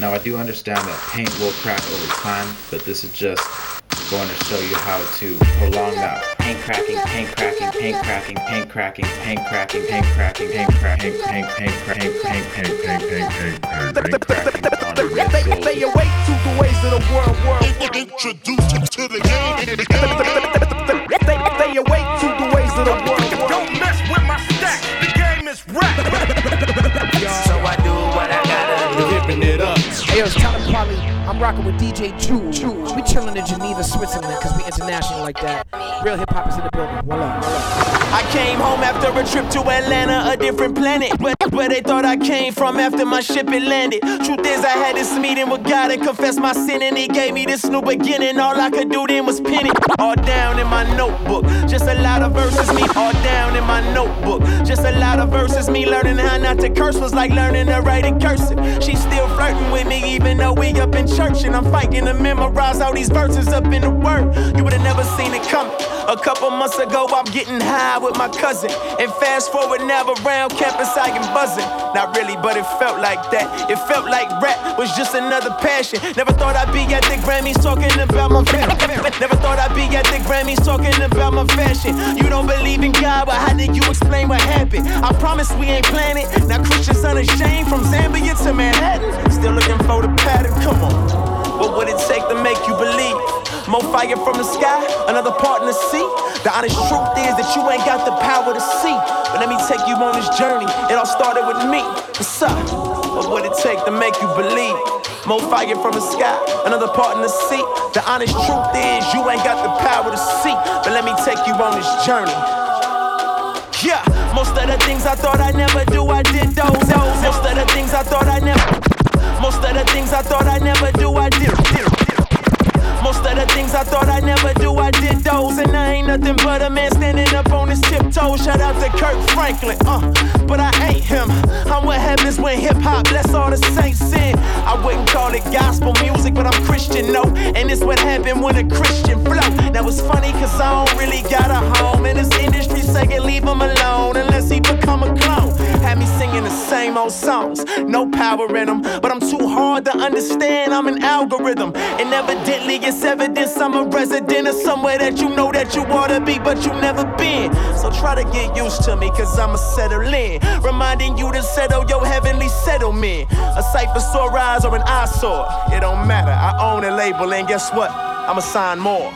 Now I do understand that paint will crack over time, but this is just going to show you how to prolong that paint cracking, paint cracking, paint cracking, paint cracking, paint cracking, paint cracking, paint cracking, paint paint paint paint paint paint paint paint paint cracking They, awake to the ways of the world, world. Introduced to the game. They, awake to the ways of the world. Don't mess with my stack. The game is rap. So I do Tell him probably I'm rocking with DJ Jules. We chilling in Geneva, Switzerland, cause we international like that. Real hip hop is in the building. Voila. I came home after a trip to Atlanta, a different planet. Where, where they thought I came from after my ship had landed. Truth is, I had this meeting with God and confessed my sin, and He gave me this new beginning. All I could do then was pin it all down in my notebook. Just a lot of verses, me all down in my notebook. Just a lot of verses, me learning how not to curse was like learning to write in cursive. She's still flirting with me, even though we up in church, and I'm fighting to memorize all these verses up in the word. You would have never seen it coming. A couple months ago, I'm getting high with my cousin. And fast forward now around campus, I am buzzing. Not really, but it felt like that. It felt like rap was just another passion. Never thought I'd be at the Grammys talking about my fashion. Never thought I'd be at the Grammys talking about my fashion. You don't believe in God, but how did you explain what happened? I promise we ain't planning. Now Christians unashamed from Zambia to Manhattan. Still looking for the pattern. Come on. What would it take to make you believe? More fire from the sky, another part in the sea. The honest truth is that you ain't got the power to see. But let me take you on this journey. It all started with me. What's up? What would it take to make you believe? More fire from the sky, another part in the sea. The honest truth is you ain't got the power to see. But let me take you on this journey. Yeah, most of the things I thought I'd never do, I did those. Most of the things I thought I'd never. Most of the things I thought I'd never do, I did. Most of the things I thought I'd never do, I did those. And I ain't nothing but a man standing up on his tiptoes. Shout out to Kirk Franklin, uh, but I ain't him. I'm what happens when hip hop bless all the saints in. I wouldn't call it gospel music, but I'm Christian, no. And it's what happened when a Christian flow. Now it's funny, cause I don't really got a home. And this industry saying leave him alone unless he become a clone. Had me singing the same old songs, no power in them. But I'm too hard to understand, I'm an algorithm. And evidently it's evidence I'm a resident of somewhere that you know that you ought to be, but you never been. So try to get used to me, cause I'ma settle in. Reminding you to settle your heavenly settlement. A sight for sore eyes or an eyesore. It don't matter, I own a label, and guess what? I'ma sign more.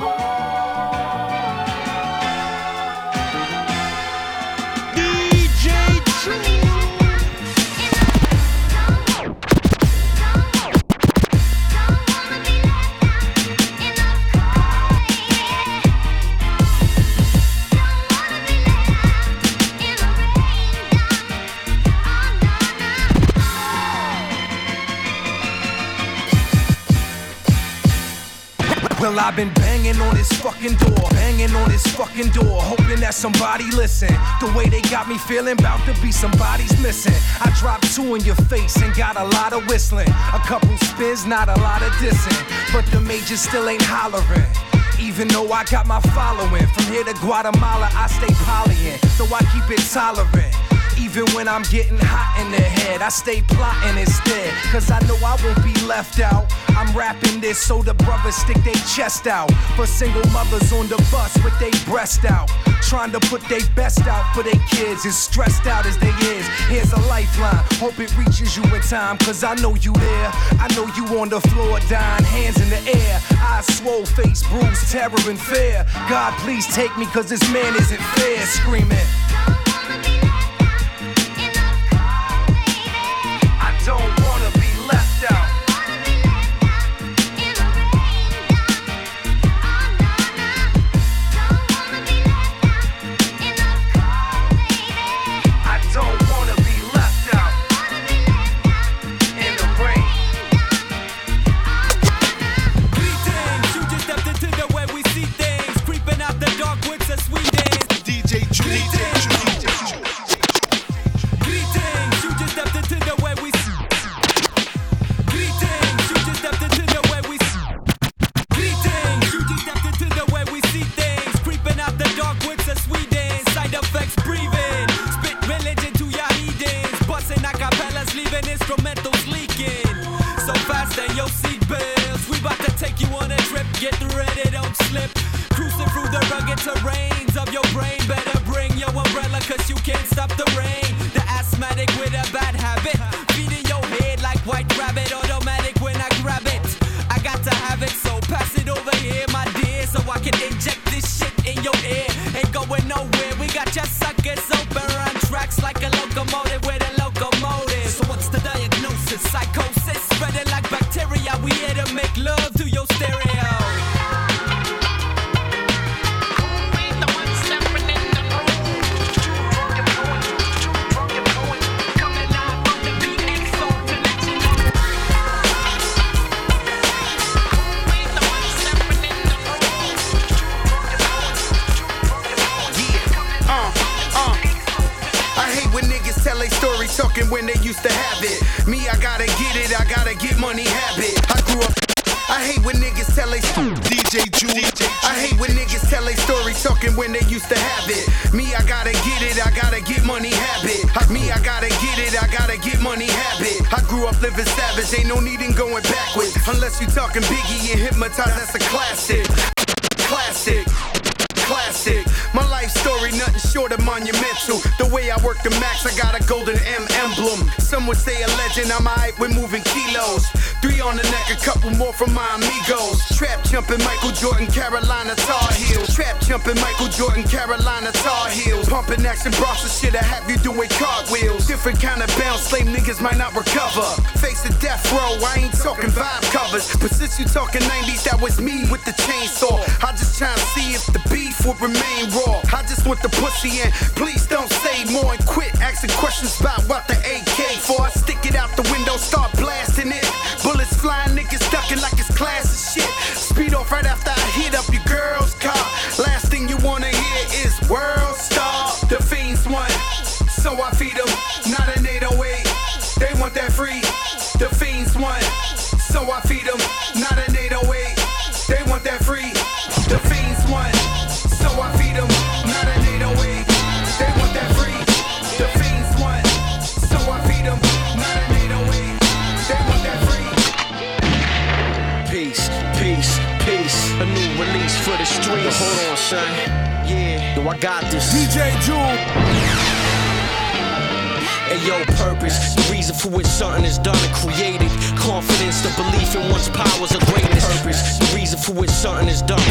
I've been banging on this fucking door, banging on this fucking door, hoping that somebody listen. The way they got me feeling, bout to be somebody's missing. I dropped two in your face and got a lot of whistling. A couple spins, not a lot of dissing. But the majors still ain't hollering. Even though I got my following, from here to Guatemala, I stay polying, so I keep it tolerant. Even when I'm getting hot in the head, I stay plotting instead. Cause I know I won't be left out. I'm rapping this so the brothers stick their chest out. For single mothers on the bus with their breast out. Trying to put their best out for their kids. As stressed out as they is. Here's a lifeline. Hope it reaches you in time. Cause I know you there. I know you on the floor dying. Hands in the air. Eyes swole, face bruised, terror and fear. God, please take me cause this man isn't fair. Screaming. Jordan, Carolina Tar Heels. Trap jumping Michael Jordan, Carolina Tar Heels. Pumping action and shit, I have you doing cartwheels. Different kind of bounce, slave niggas might not recover. Face the death row, I ain't talking vibe covers. But since you talking 90s, that was me with the chainsaw. I just tryna see if the beef would remain raw. I just want the pussy and please don't say more and quit asking questions about what the AK for. I stick it out the window, start purpose, the reason for which something is done and created. Confidence, the belief in one's powers of greatness. Purpose, the reason for which something is done.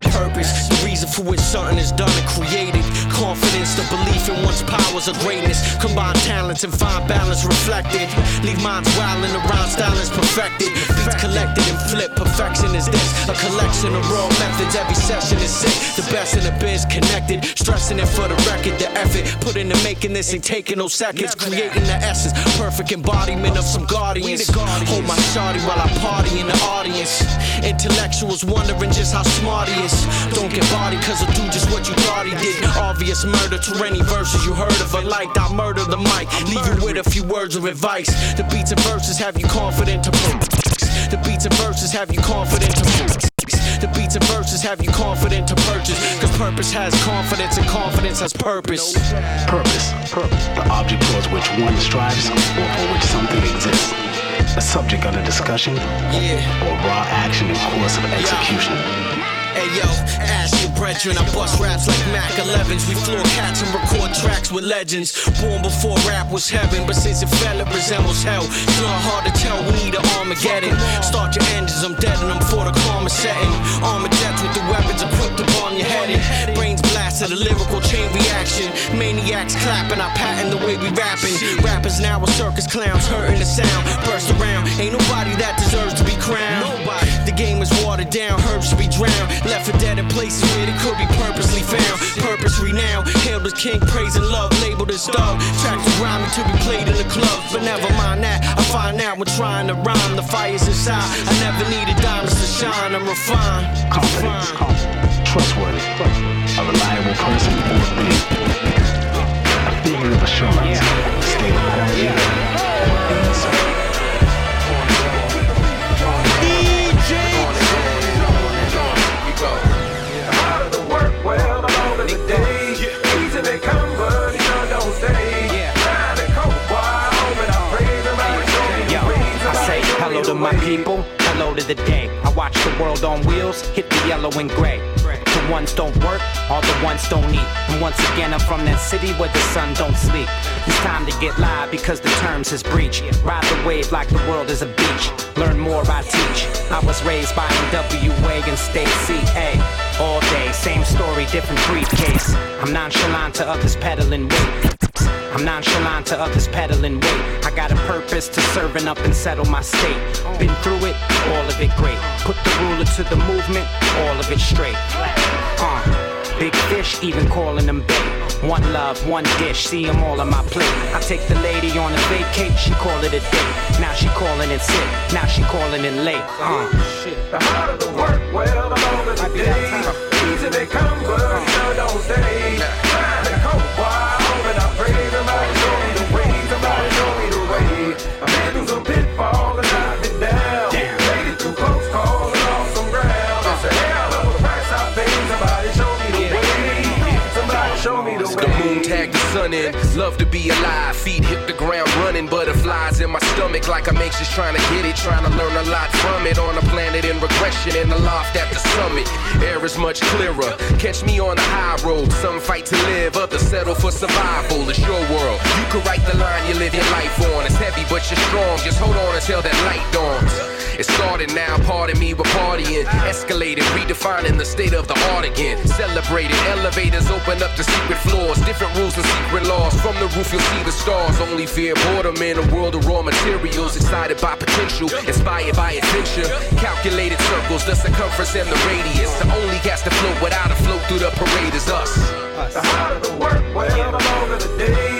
Purpose, reason for which something is done and created. Confidence, the belief in one's powers of greatness. Combine talents and find balance reflected. Leave minds wildin' around style is perfected. Beats collected and flip. Perfection is this. A collection of raw methods. Every session is sick. The best in the biz connected. Stressing it for the record. The effort put into making this ain't taking no seconds. Creating the essence. Perfect embodiment of some guardians. Hold my shawty while I party in the audience. Intellectuals wondering just how smart he is. Don't get body cause he'll do just what you thought he did. Obvious murder to any verses you heard of. I liked, I murder the mic. Leave you with a few words of advice. The beats and verses have you confident to The beats and verses have you confident to The beats and verses have you confident to purchase. Cause purpose has confidence and confidence has purpose. Purpose. Purpose. The object towards which one strives or for which something exists. A subject under discussion Yeah. or raw action in course of execution. Hey yo, ask your brethren, I bust raps like Mac 11s. We floor cats and record tracks with legends. Born before rap was heaven, but since it fell, it resembles hell. It's not hard to tell, we need an Armageddon. Start your engines, I'm dead and I'm for the karma setting. Armor jets with the weapons equipped upon your head. Brains blasted, a lyrical chain reaction. Maniacs clapping, I patent the way we rapping. Rappers now are circus clowns, hurting the sound. Burst around, ain't nobody that deserves to be crowned. Nobody. The game is watered down, herbs should be drowned. Left for dead in places where they could be purposely found. Purpose renowned, hailed as king, praise and love, labeled as dog. Tracks are rhyming to be played in the club, but never mind that. I find out when trying to rhyme, the fire's inside. I never needed diamonds to shine, I'm refined. Confidence. Refined. Trustworthy. A reliable person or thing. A of assurance. A state of quality. or innocence. Yo, I say hello to my people, hello to the day. I watch the world on wheels hit the yellow and gray. The ones don't work, all the ones don't eat. And once again, I'm from that city where the sun don't sleep. It's time to get live because the terms is breach. Ride the wave like the world is a beach. Learn more, I teach. I was raised by NWA and stay CA. All day, same story, different briefcase. I'm nonchalant to others peddling weight. I'm nonchalant to others peddling weight. I got a purpose to serving up and settle my state. Been through it, all of it great. Put the ruler to the movement, all of it straight. Uh, big fish, even calling them bait. One love, one dish, see them all on my plate. I take the lady on a vacate, she call it a date. Now she calling in sick, now she calling in late. Uh. The harder the work, well, the longer the day. Easy they come, but you know don't stay. Tag the sun in. Love to be alive. Feet hit the ground running. Butterflies in my stomach like I'm anxious trying to get it. Trying to learn a lot from it. On a planet in regression in the loft at the summit. Air is much clearer. Catch me on the high road. Some fight to live, others settle for survival. It's your world. You can write the line you live your life on. It's heavy, but you're strong. Just hold on until that light dawns. It started now, pardon me, we're partying. Escalated, redefining the state of the art again. Celebrated, elevators open up to secret floors. Different rules and secret laws. From the roof, you'll see the stars. Only fear boredom in a world of raw materials. Excited by potential, inspired by adventure. Calculated circles, the circumference and the radius. The only cast to float without a float through the parade is us. The harder the work, well, the longer the day.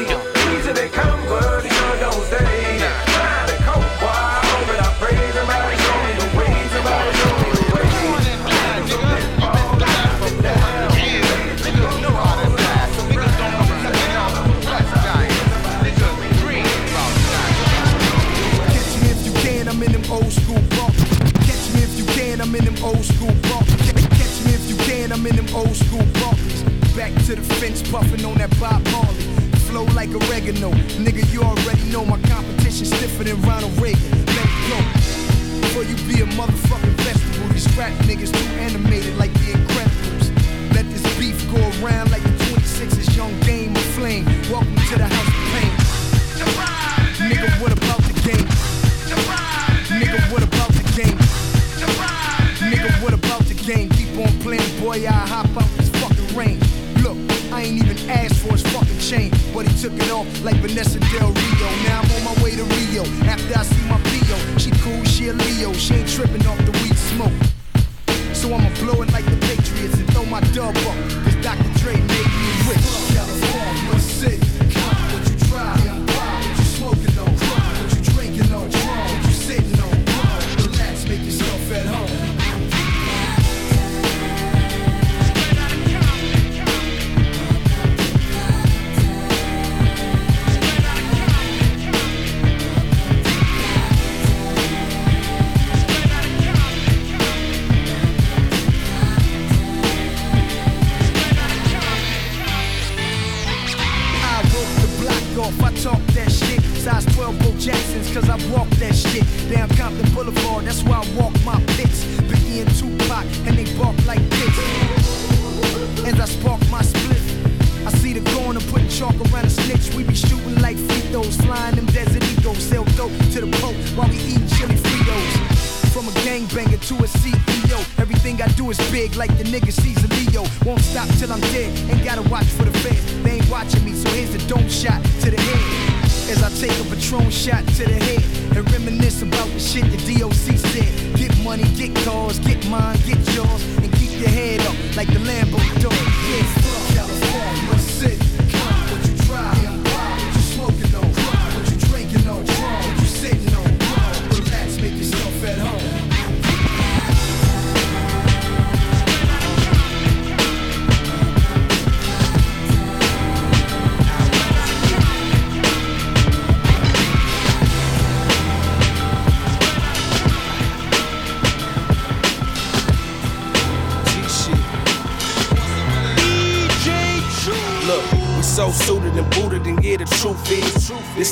In them old school bumps. Catch me if you can, I'm in them old school bumps. Back to the fence, puffing on that Bob Marley. Flow like oregano, nigga. You already know my competition stiffer than Ronald Reagan. Let it go. Before you be a motherfucking vegetable, these rap niggas too animated like the Incredibles. Let this beef go around like the 26's young game of flame. Welcome to the house of pain. Nigga, what about the game? Nigga, what about the game? What about the game? Keep on playing, boy. I hop out this fucking rain. Look, I ain't even asked for his fucking chain, but he took it off like Vanessa Del Rio. Now I'm on my way to Rio. After I see my Pio, she cool, she a Leo. She ain't tripping off the weed smoke. So I'ma blow it like the Patriots and throw my dub up. Cause Dr.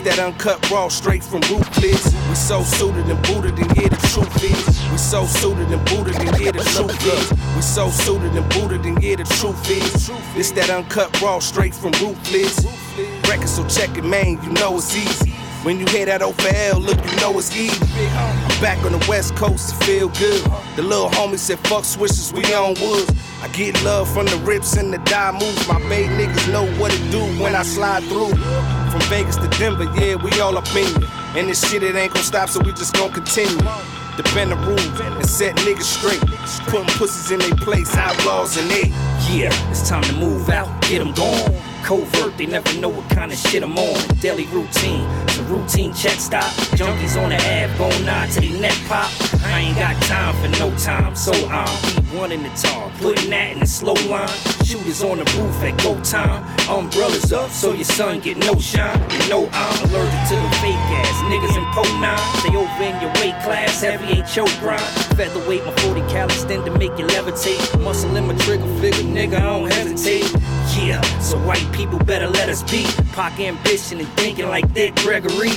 that uncut raw straight from ruthless. We so suited and booted, and yeah, the truth is, we so suited and booted, and yeah, the truth is, we so suited and booted, and yeah, the truth is, this that uncut raw straight from ruthless. Record, so check it, man, you know it's easy. When you hear that O for L, look, you know it's easy. I'm back on the West Coast, feel good. The little homie said, fuck switches, we on woods. I get love from the rips and the die moves. My baby niggas know what it do when I slide through. Vegas to Denver, yeah, we all up in it. And this shit, it ain't gonna stop, so we just gonna continue. Defend the rules and set niggas straight. Putting pussies in their place, outlaws and they. Yeah, it's time to move out, get them gone. Covert, they never know what kind of shit I'm on. Daily routine, it's a routine check stop. Junkies on the ab, going on to the neck pop. I ain't got time for no time, so I'm be one in the tar. Putting that in the slow line. Shooters on the roof at go time. Umbrellas up so your son get no shine. You know I'm allergic to the fake ass niggas in po nine. They over in your weight class, heavy HO grind. Featherweight, my 40 cal extend to make you levitate. Muscle in my trigger figure, nigga, I don't hesitate. Yeah, so white people better let us be. Pock ambition and thinking like Dick Gregory.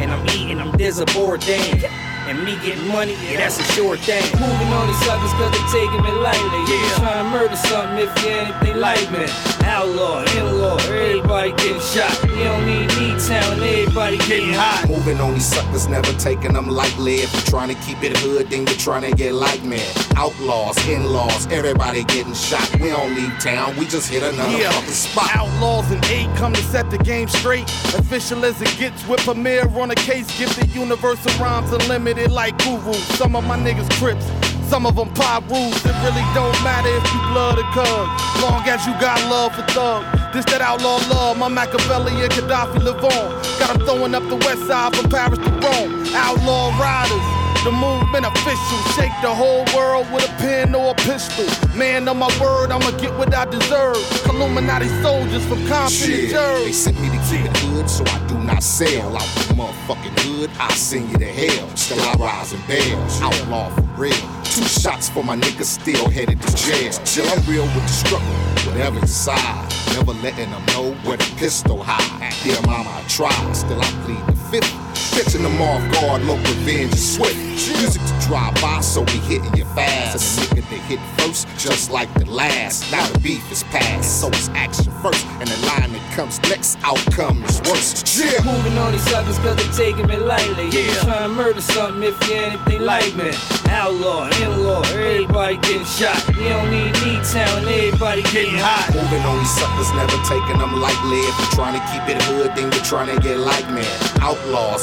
And I'm eating, I'm Dizzy Bourdain. And me getting money, yeah, that's a sure thing. Moving on these suckers cause they taking me lightly. Yeah. Trying to murder something if you anything like me. Outlaw, in-law, everybody getting shot. You don't need me town, everybody getting hot. Moving on these suckers, never taking them lightly. If you're trying to keep it hood, then you're trying to get like me. Outlaws, in-laws, everybody getting shot. We don't leave town, we just hit another Yeah. fucking spot. Outlaws and eight come to set the game straight. Official as it gets with Premier on a case. Gifted universal rhymes unlimited like guru. Some of my niggas crips. Some of them pop rules. It really don't matter if you blood or cub. Long as you got love for thug. This that outlaw love. My Machiavelli and Gaddafi live on. Got 'em throwing up the west side from Paris to Rome. Outlaw riders. The movement official, shake the whole world with a pen or a pistol. Man, on my word, I'ma get what I deserve. Illuminati soldiers from Jersey. they sent me to keep it hood, so I do not sell. Out the motherfucking hood, I send you to hell. Still I rise and bail. Outlaw for real. Two shots for my niggas still headed to jail. Still I'm real with the struggle, whatever inside. Never letting them know where the pistol hide. Dear mama, I tried, still I plead the fifth. Catching them off guard, low revenge is swift. Music to drive by, so we hitting you fast. And the nigga that hit first, just like the last. Now the beef is past, so it's action first. And the line that comes next, outcome is worse. Yeah. Moving on these suckers cause they taking me lightly. Yeah. Trying to murder something if you anything like me. Outlaw, in-law, everybody getting shot. You don't need me town, everybody getting hot. Moving on these suckers, never taking them lightly. If you're trying to keep it hood, then you're trying to get like me. Outlaws,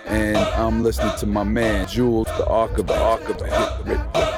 and I'm listening to my man Jules, the Ark of the Ark of the yeah.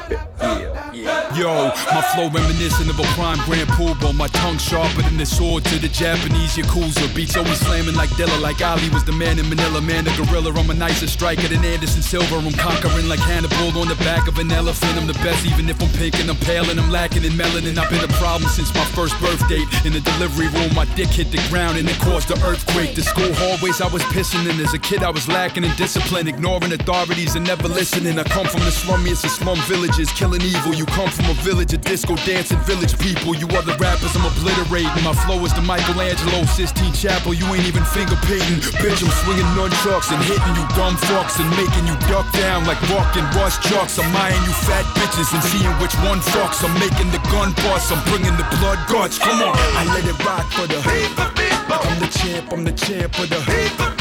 Yo, my flow reminiscent of a prime Grand Poobah. My tongue sharper than the sword to the Japanese Yakuza. Beats always slamming like Dilla, like Ali was the man in Manila. Man, the gorilla, I'm a nicer striker than Anderson Silva. I'm conquering like Hannibal on the back of an elephant. I'm the best, even if I'm pink and I'm pale and I'm lacking in melanin. I've been a problem since my first birth date. In the delivery room, my dick hit the ground and it caused an earthquake. The school hallways I was pissing in. As a kid, I was lacking in discipline, ignoring authorities and never listening. I come from the slummiest of slum villages, killing evil. You come from a village of disco dancing village people. You other rappers, I'm obliterating. My flow is the Michelangelo Sistine Chapel. You ain't even finger painting. Bitch, I'm swinging nunchucks and hitting you dumb fucks and making you duck down like walking rush trucks. I'm eyeing you fat bitches and seeing which one fucks. I'm making the gun bust. I'm bringing the blood guts. Come on, I let it rock for the. I'm the champ. I'm the champ for the. People.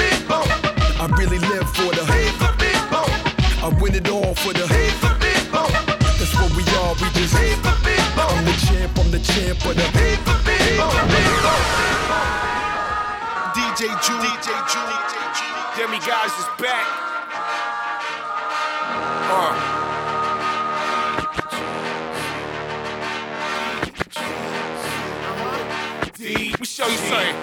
I really live for the. People. I win it all for the. What we just. I'm the champ. I'm the champ for the. DJ Jew, DJ Jew, Demi guys is back. Uh. We show you something.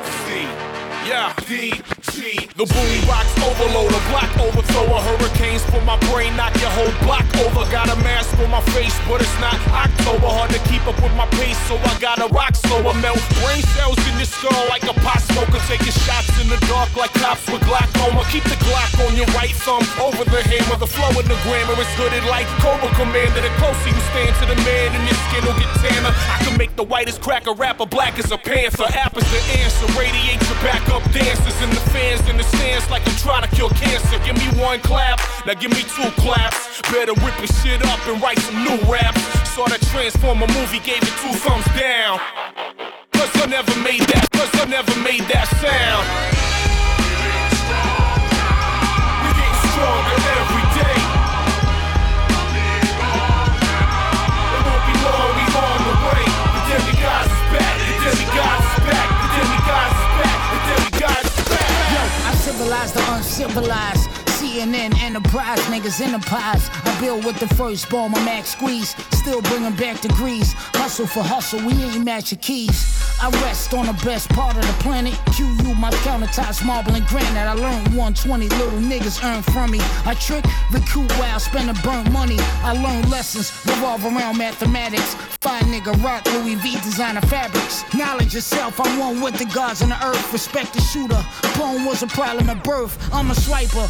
Yeah, D, G, The boom box overload, a block overthrower. Hurricanes for my brain, knock your whole block over. Got a mask on my face, but it's not October. Hard to keep up with my pace, so I gotta rock slower. Melt brain cells in your skull like a pot smoker. Taking shots in the dark like cops with glaucoma. Keep the Glock on your right thumb over the hammer. The flow in the grammar is hooded like Cobra Commander. The closer you stand to the man, and your skin will get tanner. I can make the whitest cracker rapper black as a panther. App is the answer. Radiate your backup dancers and the fans in the stands like I'm trying to kill cancer. Give me one clap, now give me two claps. Better whip this shit up and write some new raps. Saw that Transformer movie, gave it two thumbs down. Cause I never made that, cause I never made that sound. We get stronger every I civilize the uncivilized. CNN enterprise, niggas enterprise. I build with the first ball, my max squeeze. Still bringing back degrees. Hustle for hustle, we ain't match your keys. I rest on the best part of the planet. QU, my countertops, marble and granite. I learned 120 little niggas earn from me. I trick, recoup while spending burnt money. I learn lessons, revolve around mathematics. Fine nigga, rock Louis V designer fabrics. Knowledge yourself, I'm one with the gods on the earth. Respect the shooter. Bone was a problem at birth. I'm a swiper,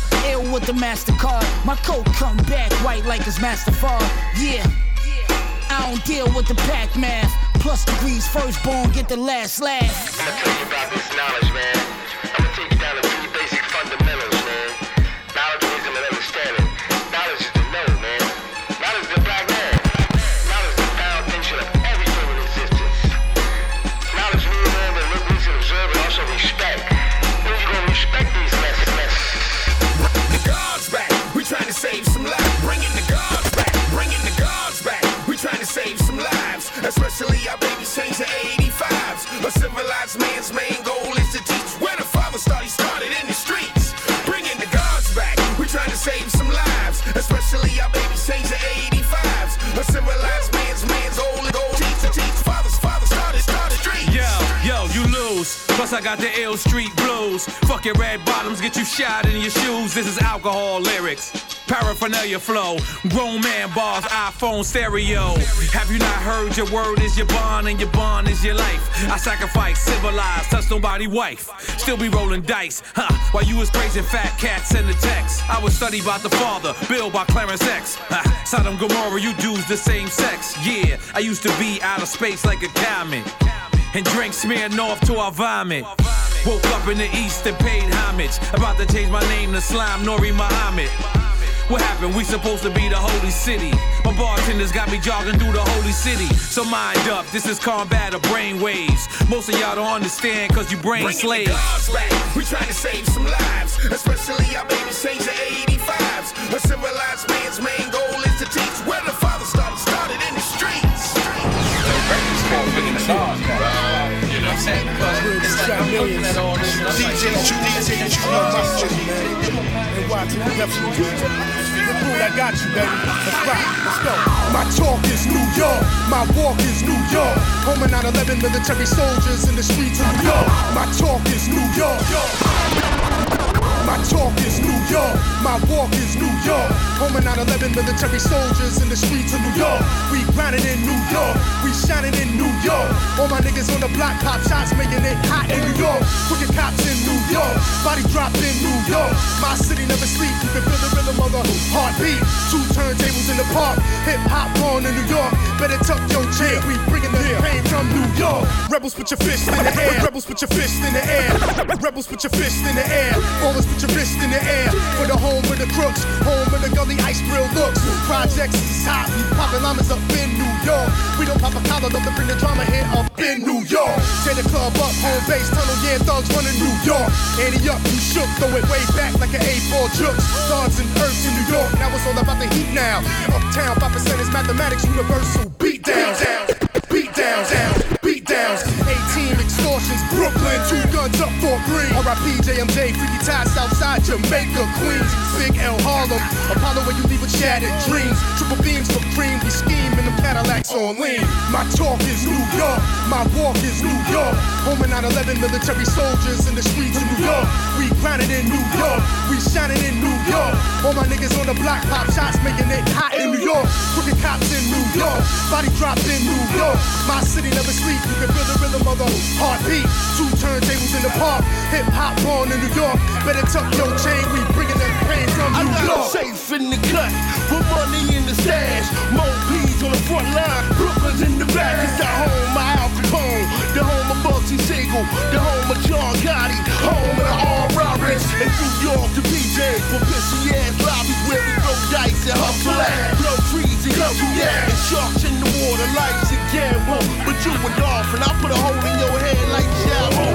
with the MasterCard. My coat come back white like it's Masterfar. Yeah. Yeah. I don't deal with the pack math. Plus degrees, firstborn, get the last laugh. Tell you about this knowledge, man. Especially our babies change to 85s. A civilized man's main goal Plus I got the ill street blues. Fuck your red bottoms, get you shot in your shoes. This is alcohol lyrics. Paraphernalia flow, grown man bars, iPhone stereo. Have you not heard your word is your bond and your bond is your life? I sacrifice, civilized, touch nobody wife. Still be rolling dice, huh? While you was praising fat cats in the text. I was study about the father, Bill by Clarence X. Huh? Sodom Gomorrah, you dudes the same sex. Yeah, I used to be out of space like a comet. And drink smeared north to our vomit. Woke up in the east and paid homage. About to change my name to Slime Nori Muhammad. What happened? We supposed to be the holy city. My bartenders got me jogging through the holy city. So mind up, this is combat of brain waves. Most of y'all don't understand cause you brain Bringing slaves. the God's back. We trying to save some lives, especially our babies change to 85s. A civilized man's main goal is to teach where the father started, started in the streets. You know what I'm saying? Because it's like I'm looking at all this stuff. DJ Chu, DJ Chu, know my shit, And watching the definitely The I got you, baby. Let's rock. Let's go. My talk is New York. My walk is New York. Home and 9-11 military soldiers in the streets of New York. My talk is New York. My talk is New York. My walk is New York. Home and 9-11 military soldiers in the streets of New York. We grinding in New York. We shining in New York. All my niggas on the block pop shots making it hot in New York. Crooked cops in New York. Body dropped in New York. My city never sleep. You can feel the rhythm of the heartbeat. Two turntables in the park. Hip hop on in New York. Better tuck your chair. We bringing the pain from New York. Rebels put your fist in the air. Rebels put your fist in the air. Rebels put your fist in the air. Always put your fist in the air. For the home of the crooks. Home of the gully ice grill looks. Projects is hot. We poppin' llamas up in New York. We don't pop a collar. To bring the drama here up in New York. Tear the club up. Home base. Tunnel. Yeah, thugs running New York. Ante up. You shook. Throw it way back like an A4 jukes. Stars and earths in New York. Now it's all about the heat now. Uptown. 5% is mathematics. Universal. Beat downs. Beat downs. Beat downs. 18 extortions. Brooklyn. Two guns up for green. R.I.P. JMJ, Freaky Tah outside Jamaica, Queens, Big L Harlem, Apollo where you leave with shattered dreams. Triple beams for cream, we scheme in them Cadillacs on lean. My talk is New York, my walk is New York. Home in 9/11, military soldiers in the streets of New York. We grinding in New York, we shining in New York. All my niggas on the block pop shots, making it hot in New York. Crooked cops in New York, body dropped in New York. My city never sleep, you can feel the rhythm of the heartbeat. Turntables in the park, hip hop born in New York. Better tuck your chain, we bringing that pain from I New got York. safe in the cut, with money in the stash. More P's on the front line, Brooklyn's in the back. It's the home of Al Capone, the home of Bugsy Siegel, the home of John Gotti, home of the R. Roberts. And New York, the PJ, for pissy ass lobbies where we throw dice and hustle at. Blow trees and country yeah. And sharks in the water, lights and gamble. But you a dolphin, I put a hole in your head like shallow.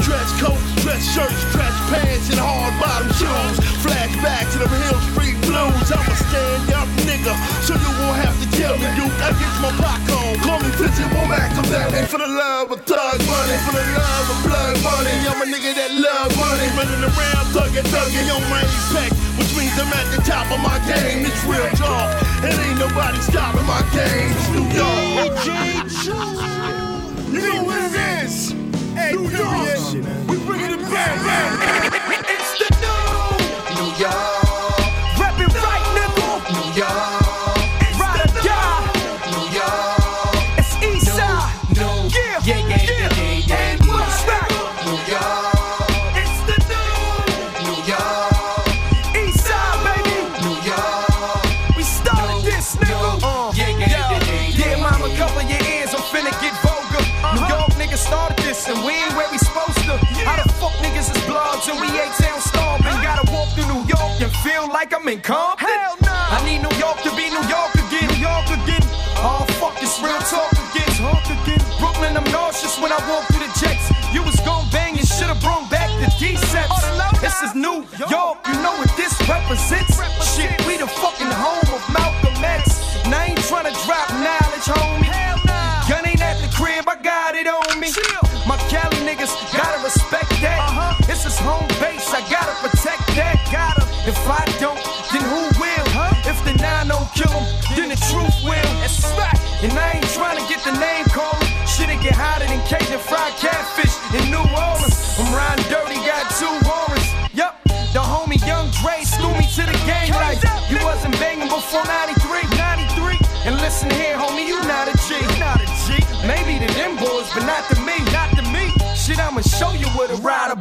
Dress coats, dress shirts, dress pants, and hard bottom shoes. Flashback to the Hill Street Blues. I'm a stand up nigga, so you won't have to tell me, dude. I get my block on. Call me Fizzy Womack, I'm man for the love of thug money, for the love of blood money. I'm a nigga that love money, running around thugging, thugging on my apex, which means I'm at the top of my game. It's real talk, and ain't nobody stopping my game. It's New York. You know what it is? Hey, New York. We bringing it back. New York, you know what this represents? Listen here, homie, you not a G. Not a G. Maybe to them boys, but not to me. Not to me. Shit, I'ma show you what a rider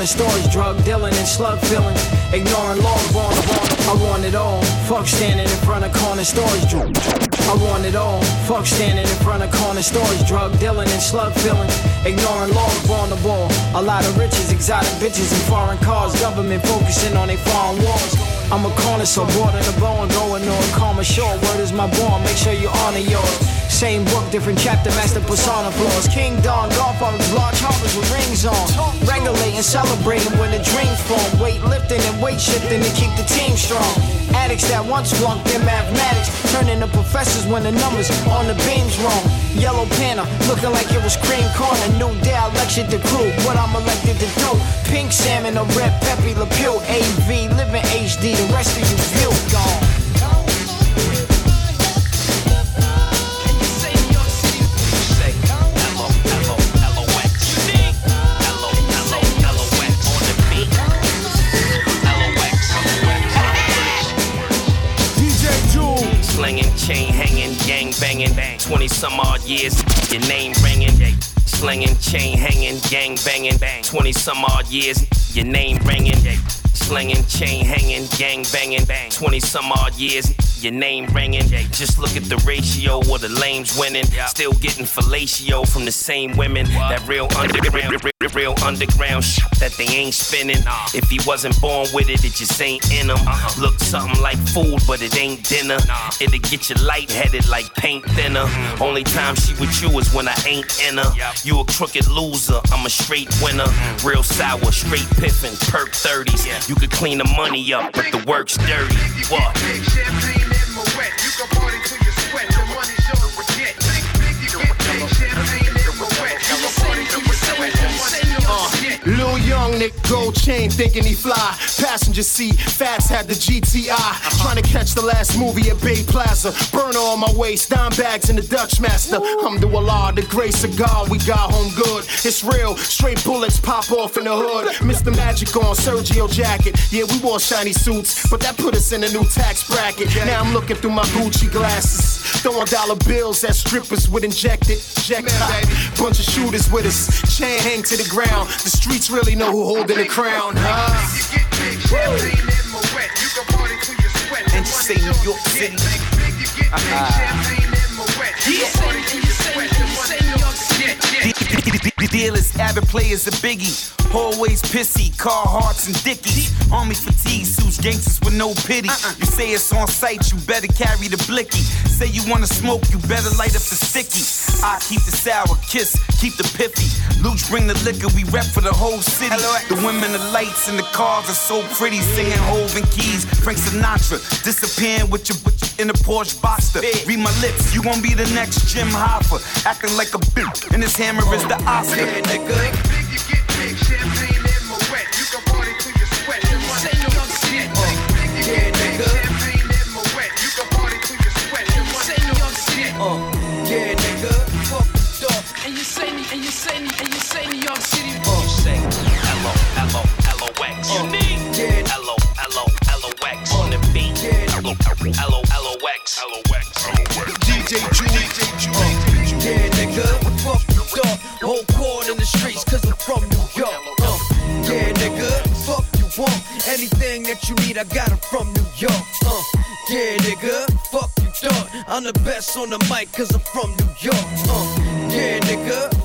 corner stores, drug dealing and slug filling, ignoring law, born I want it all. Fuck standing in front of corner stores, drug. I want it all. Fuck standing in front of corner stores, drug dealing and slug filling, ignoring laws born the ball. A lot of riches, exotic bitches and foreign cars, government focusing on their foreign wars. I'm a corner, so in the bone, going on karma shore. Word is my born, make sure you honor yours. Same book, different chapter, master persona flaws. King Don, on large harbors with rings on. Regulating, celebrating when the dreams form. Weightlifting and weight shifting to keep the team strong. Addicts that once flunked in mathematics, turning to professors when the numbers on the beam's wrong. Yellow Panther, looking like it was cream corn. A new day, I lectured the crew, what I'm elected to do. Pink salmon, a red Pepe Le. AV, living HD, the rest of you 20 some odd years, your name ringing. Slinging, chain hanging, gang banging, bang. 20 some odd years, your name ringing. Just look at the ratio of the lames winning. Still getting fellatio from the same women. That real underground, real underground shit that they ain't spinning. If he wasn't born with it, it just ain't in him. Look something like food, but it ain't dinner. It'll get you lightheaded like paint thinner. Only time she with you is when I ain't in her. You a crooked loser, I'm a straight winner. Real sour, straight piffin, perk 30s. You could clean the money up, but the work's dirty. What? Lil Young, Nick Gold Chain, thinking he fly. Passenger seat, Fats had the GTI. Trying to catch the last movie at Bay Plaza. Burner on my waist, dime bags in the Dutch Master. I'm the Allah, the grace of God, we got home good. It's real, straight bullets pop off in the hood. Mr. Magic on Sergio jacket. Yeah, we wore shiny suits, but that put us in a new tax bracket. Now I'm looking through my Gucci glasses. Throwing dollar bills at strippers with injected. Inject, bunch of shooters with us. Chain hang to the ground. The streets really know who holding the crown, huh? And just say New York City. The dealers, avid players, a biggie. Always pissy, Carhartts and dickies. Army fatigue suits, gangsters with no pity. You say it's on sight, you better carry the blicky. Say you wanna smoke, you better light up the sticky. I keep the sour, kiss, keep the pithy. Luch bring the liquor, we rep for the whole city. The women, the lights, and the cars are so pretty. Singing Hov and Keys, Frank Sinatra. Disappearing with your, with in a Porsche Boxster. Read my lips, you gon' be the next Jim Hoffa. Acting like a bitch, and his hammer is the Oscar. Yeah, I got it from New York. Uh, yeah, nigga. Fuck you thought. I'm the best on the mic, cause I'm from New York. Uh, yeah, nigga.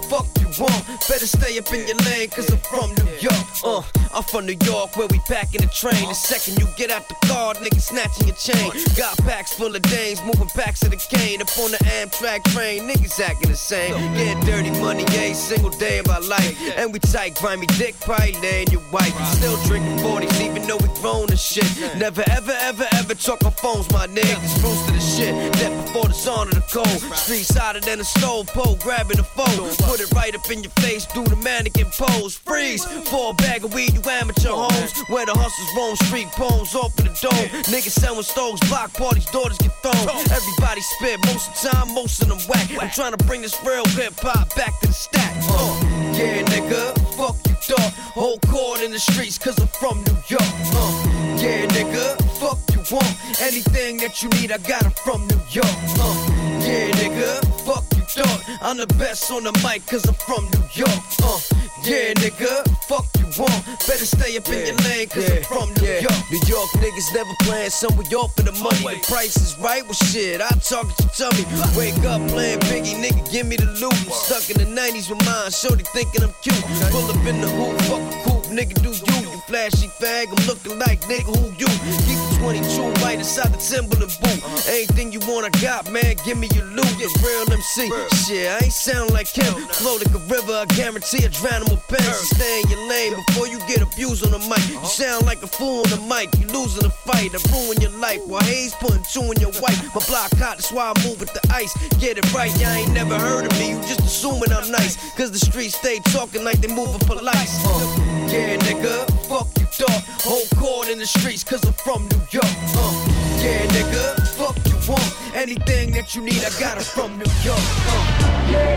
Fuck you want. Better stay up in your lane, cause I'm from New York. Uh, I'm from New York, where we packing the train. The second you get out the car, niggas snatching your chain. Got packs full of dames, moving packs of the cane. Up on the Amtrak train, niggas acting the same. Get dirty money every single day of our life. And we tight, grimy dick, probably laying your wife. Still drinking 40s, even though we grown and shit. Never, ever, ever, ever talk on phones, my niggas. Bruce to the shit. Death before the sun of the cold. Streets hotter than a stove pole, grabbing the phone. Put it right up in your face, do the mannequin pose. Freeze for a bag of weed, you amateur homes. Where the hustlers roam, street poems off in the dome. Niggas selling stoves, block parties, daughters get thrown. Everybody spit, most of the time, most of them whack. I'm trying to bring this real hip hop back to the stack. Uh, yeah, nigga, fuck you, dog. Whole court in the streets, cause I'm from New York. Uh, yeah, nigga, fuck you want. Anything that you need, I got it from New York. Uh, yeah, nigga, fuck you, dog. I'm the best on the mic, cause I'm from New York. Uh, yeah, nigga, fuck you want. Better stay up in your lane, cause I'm from New York. New York niggas never playing somewhere off for the money. The price is right, well shit, I talk at your tummy. Wake up playing Biggie, nigga, give me the loot. I'm stuck in the 90s with mine, shorty thinking I'm cute. Pull up in the hoop, fuck a coupe, nigga, do you. You flashy fag, I'm looking like nigga, who you? Keep the 22 right inside the Timberland boot. Anything you want, I got, man, give me your loot. You real MC. Shit, I ain't sound like him. Flow like a river, I guarantee I drown him with pens. Stay in your lane before you get abused on the mic. You sound like a fool on the mic, you losing the fight. I ruin your life while Hayes putting two in your wife. My block hot, that's why I move with the ice. Get it right, y'all ain't never heard of me. You just assuming I'm nice. Cause the streets stay talking like they moving polite. Uh, yeah, nigga, fuck you, dog. Whole court in the streets, cause I'm from New York. Uh, yeah, nigga, fuck you want. Anything that you need, I got it from New York. Uh,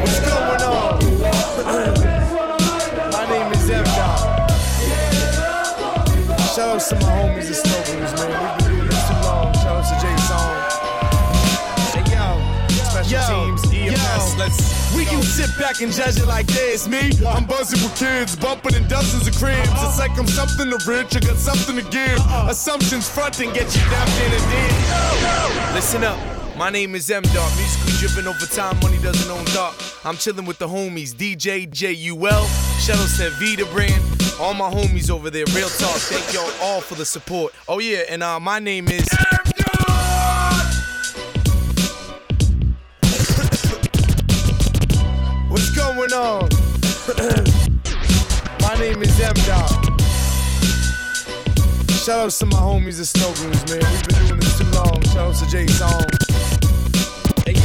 What's going on? My name is M Dog. Shout out to my homies at Snow Goons, man. Let's. We can sit back and judge it like this. Me, I'm buzzing with kids, bumping in dozens of cribs. It's like I'm something to rich, I got something to give. Assumptions front and get you down in a dig. Listen up. My name is M Dot, musically driven over time, money doesn't own dark. I'm chilling with the homies, DJ Jewel, Shuttle said Vita brand, all my homies over there, real talk. Thank y'all all for the support. Oh yeah, and uh, my name is on? my name is M Dot. Shout out to my homies at Snow Goons, man. We've been doing this too long. Shout out to Jay Song.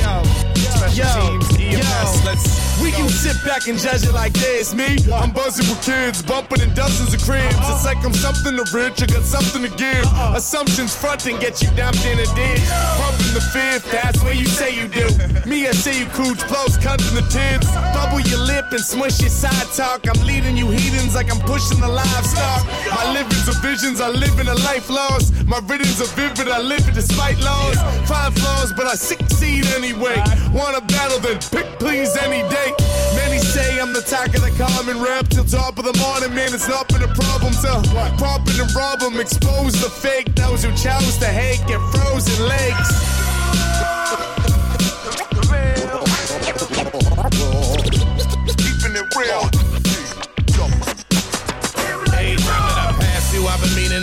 Yo, special yo, teams, EMS. yo. Let's We can sit back and judge it like this. Me, I'm buzzing with kids, bumping in dozens of cribs. Uh-huh. It's like I'm something to rich, I got something to give. Uh-uh. Assumptions front and get you dumped in a ditch. Pumping the fifth, that's what you say you do. Me, I say you cooch, close, cutting the tits. Bubble your lip and smush your side talk. I'm leading you heathens like I'm pushing the livestock. My livings are visions, I live in a life lost. My rhythms are vivid, I live it despite laws. Five flaws, but I succeed anyway. Wanna battle, then pick please any day. Many say I'm the attack of the common rap till top of the morning, man. It's not been a problem to it and rob 'em, expose the fake. Those who chose to hate get frozen legs.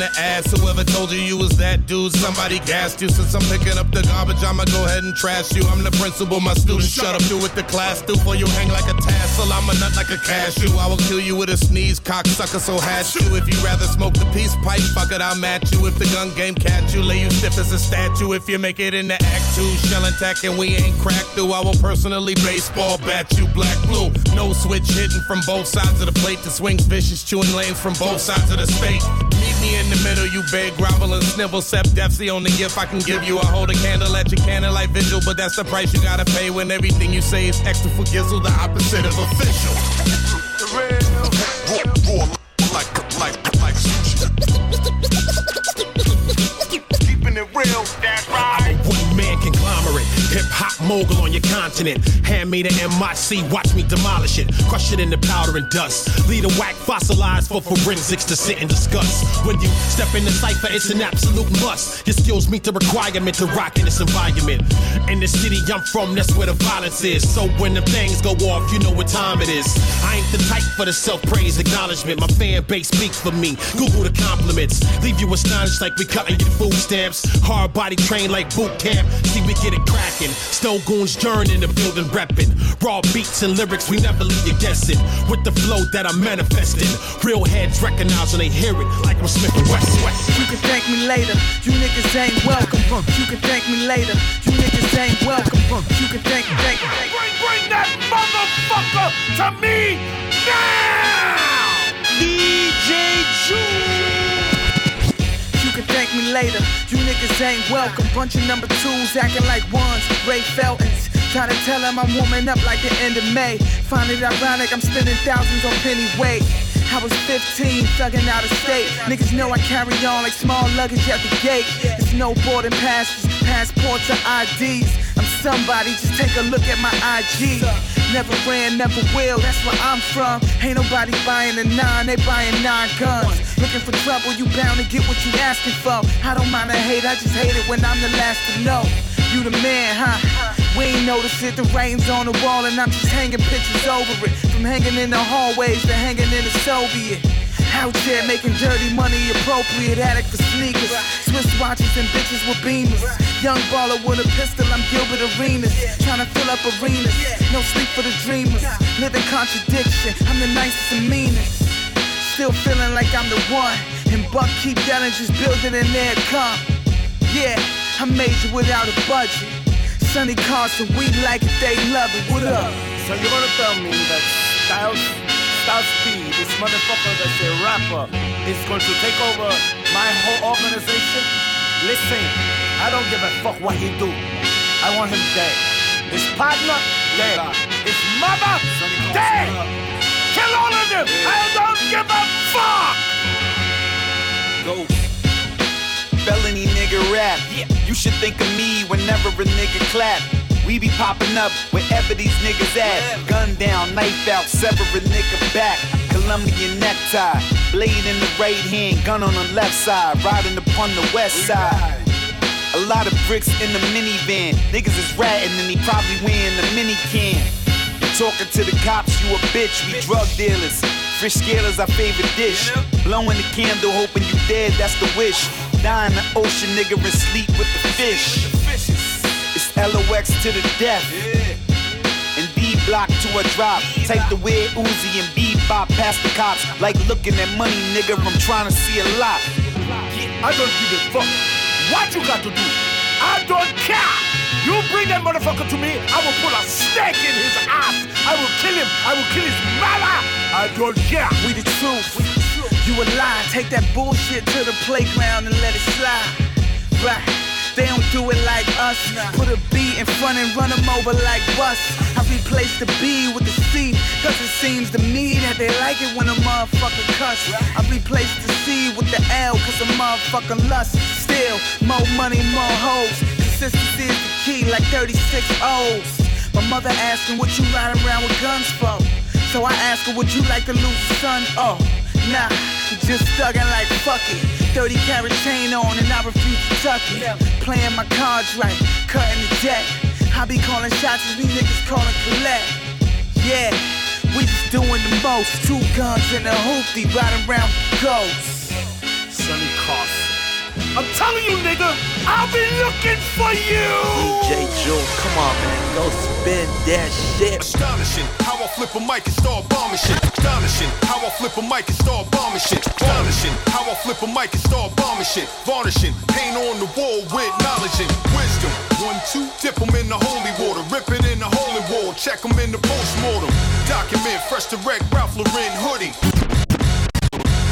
Meaning to ask whoever told you you was that dude. Somebody gassed you. Since I'm picking up the garbage, I'ma go ahead and trash you. I'm the principal, my students shut up. Do with the class do for you hang like a tassel. I'm a nut like a cashew. I will kill you with a sneeze, cocksucker. So hash you. If you rather smoke the peace pipe, fuck it, I'll match you. If the gun game catch you, lay you stiff as a statue. If you make it in the act two, shell attack and we ain't cracked through. I will personally baseball bat you black blue. No switch hitting from both sides of the plate. The swings vicious, chewing lanes from both sides of the state. Meet me in the middle, you beg, grovel, and snivel. Sep, that's the only gift I can give you. I hold a candle at your candlelight vigil, but that's the price you gotta pay when everything you say is extra for gizzle, the opposite of official. Like, like, like Keeping it real, hop mogul on your continent. Hand me the MIC, watch me demolish it, crush it into powder and dust. Lead a whack fossilized for forensics to sit and discuss. When you step in the cipher, it's an absolute must. Your skills meet the requirement to rock in this environment. In the city I'm from, that's where the violence is. So when the things go off, you know what time it is. I ain't the type for the self praise acknowledgement. My fan base speak for me. Google the compliments. Leave you astonished like we cutting your food stamps. Hard body trained like boot camp. See, we get it cracking. Snow goons journey in the building reppin'. Raw beats and lyrics, we never leave you guessing. With the flow that I'm manifesting. Real heads recognize when they hear it, like I'm Smith and West. You can thank me later. You niggas ain't welcome. You can thank me later. You niggas ain't welcome. You can thank thank thank. Bring, bring that motherfucker to me now! DJ You can thank me later. You niggas ain't welcome. Bunch of number twos acting like ones. Ray Feltons. Try to tell him I'm warming up like the end of May. Find it ironic, I'm spending thousands on penny weight. I was 15, thugging out of state. Niggas know I carry on like small luggage at the gate. It's no boarding passes, passports or IDs. I'm somebody, just take a look at my IG. Never ran, never will, that's where I'm from. Ain't nobody buying a nine, they buying nine guns. Looking for trouble, you bound to get what you asking for. I don't mind a hate, I just hate it when I'm the last to know. You the man, huh? We ain't notice it, the writing's on the wall and I'm just hanging pictures over it. From hanging in the hallways to hanging in the Soviet. Out there making dirty money appropriate, addict for sneakers. Swiss watches and bitches with beamers. Young baller with a pistol, I'm Gilbert Arenas. Trying to fill up arenas, no sleep for the dreamers. Living contradiction, I'm the nicest and meanest. Still feeling like I'm the one. And Buck keep yelling, just build it and there it come. Yeah, I made you without a budget. Sonny Carson, we like it, they love it. What up? So you're gonna tell me that Styles, Styles P, this motherfucker that's a rapper, is going to take over my whole organization? Listen, I don't give a fuck what he do. I want him dead. His partner, dead. His mother, dead. Kill all of them. I don't give a fuck. Ghost. Felony nigga rap. You should think of me whenever a nigga clap. We be popping up wherever these niggas at. Gun down, knife out, sever a nigga back. Colombian necktie, blade in the right hand, gun on the left side, riding upon the west side. A lot of bricks in the minivan. Niggas is ratting and he probably wearing the mini can. Talking to the cops, you a bitch. We drug dealers. Fish scalers, our favorite dish. Blowing the candle, hoping you dead, that's the wish. Die in the ocean, nigga, and sleep with the fish. LOX to the death. And D block to a drop. Take the weird Uzi and bebop past the cops. Like looking at money, nigga, I'm trying to see a lot. I don't give a fuck what you got to do. I don't care. You bring that motherfucker to me, I will put a snake in his ass. I will kill him. I will kill his mother. I don't care. We the truth. You a lie. Take that bullshit to the playground and let it slide. Right. They don't do it like us. Put a B in front and run them over like bus. I replace the B with the C, cause it seems to me that they like it when a motherfucker cuss. I replace the C with the L, cause a motherfucker lust. Still, more money, more hoes. Consistency is the key, like 36 O's. My mother asking what you riding around with guns for. So I ask her, would you like to lose a son? Oh, nah, just thuggin' like fuck it. 30 carat chain on and I refuse to tuck it. Playing my cards right, cutting the deck. I be calling shots as we niggas calling collect. Yeah, we just doing the most. Two guns and a hoopty riding around with ghosts. Sonny Carson. I'm telling you, nigga, I've been looking for you. DJ Jewel, come on, man, go spin that shit. Astonishing how I flip a mic and start bombing shit. Astonishing how I flip a mic and start bombing shit. Astonishing how I flip a mic and start bombing shit. Varnishing paint on the wall with knowledge and wisdom. One, two, dip 'em in the holy water, rip it in the holy wall, check 'em in the postmortem. Document fresh direct Ralph Lauren hoodie.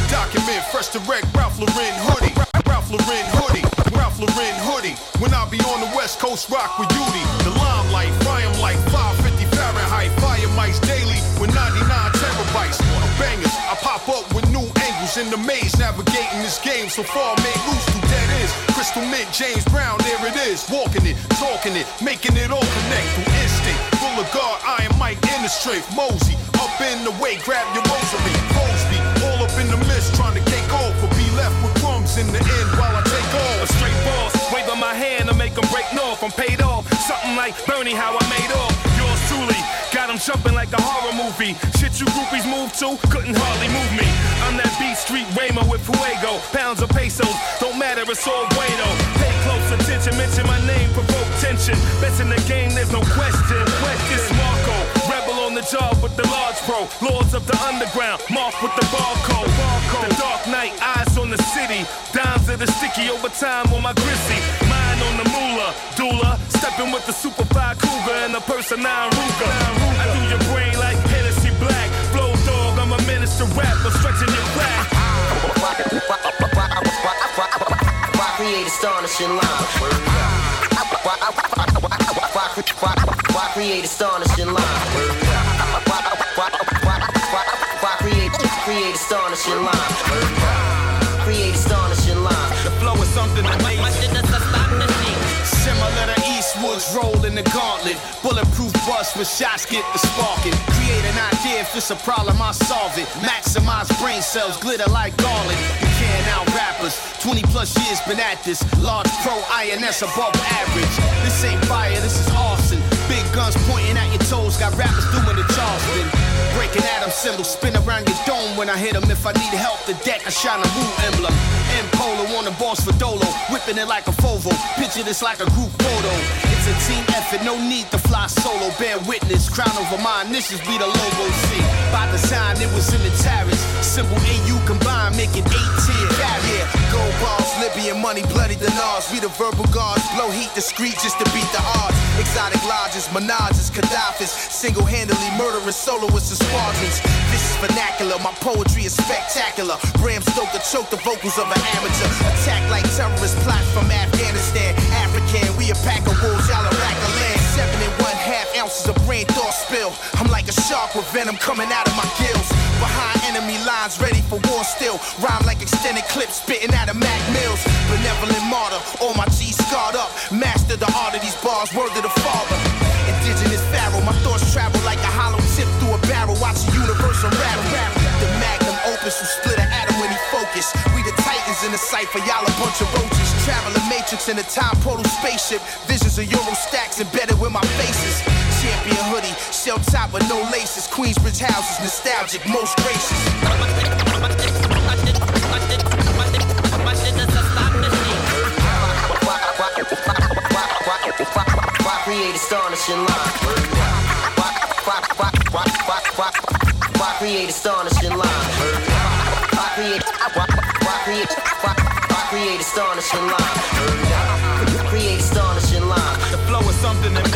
Document fresh direct Ralph Lauren hoodie. Ralph Lauren hoodie. Ralph Lauren hoodie. When I be on the West Coast, rock with Udi. The limelight, fry 'em like 550 Fahrenheit. Fire mics daily with 99 terabytes. Bangers, I pop up with new angles in the maze, navigating this game. So far, made loose to dead ends. Crystal Mint, James Brown, there it is. Walking it, talking it, making it all connect through instinct. Full of God, Iron Mike in the strength. Mosey, up in the way, grab your rosary. Crosby, all up in the mist, trying to take off. Or be left with crumbs in the end make them break north. I'm paid off, something like Bernie, how I made off. Yours truly, got them jumping like a horror movie. Shit you groupies move to, couldn't hardly move me. I'm that B street Raymo with Fuego. Pounds of pesos, don't matter, it's all bueno. Pay close attention, mention my name, provoke tension. Best in the game, there's no question. It's Marco, rebel on the job with the large pro. Lords of the underground, mark with the barcode. The dark night, eyes on the city. Dimes of the sticky overtime on my grizzly. Mine on the moolah, doula. Stepping with the super fly cougar and the person nine Ruger. I do your brain like Hennessy Black. Flow dog, I'm a minister rap, I'm stretching your crack. Why create astonishing lines? Why create astonishing lines? Create astonishing lines? The gauntlet. Bulletproof bust when shots get the sparking. Create an idea if it's a problem, I solve it. Maximize brain cells, glitter like garland. You can't out rappers. 20 plus years been at this. Large pro INS above average. This ain't fire, this is arson. Big guns pointing at your toes, got rappers doing the Charleston. Breaking Adam symbols, spin around your dome when I hit 'em. If I need help, the deck, I shine a blue emblem. M Polo on the boss for Dolo, whipping it like a Fovo. Picture this like a group photo. It's a team effort, no need to fly solo. Bear witness, crown over my initials be the logo. See, by design, it was in the tariffs. Simple AU combined, making eight tier. Yeah, gold balls, Libyan money, bloody the dinars. We the verbal guards, blow heat discreet just to beat the odds. Exotic lodges, menages, Gaddafi's. Single handedly murdering soloists and squadrons. This is vernacular, my poetry is spectacular. Bram Stoker choked the vocals of an amateur. Attack like terrorist plots from Afghanistan. African, we a pack of wolves, y'all a brain thought spill. I'm like a shark with venom coming out of my gills. Behind enemy lines, ready for war still. Rhyme like extended clips, spitting out of Mac Mills. Benevolent martyr, all my G's scarred up. Master the art of these bars, word of the father. Indigenous pharaoh, my thoughts travel like a hollow tip through a barrel. Watch the universe unravel. The magnum opus will split an atom when he focus. We the titans in the cipher, y'all a bunch of roaches. Traveling matrix in a time portal spaceship. Visions of Euro stacks embedded with my faces. Champion hoodie, shell top with no laces. Queensbridge houses, nostalgic, most gracious. Why create astonishing line? Why, create astonishing line? Why create, why, why create, why, why create astonishing line? Create astonishing line. The flow is something that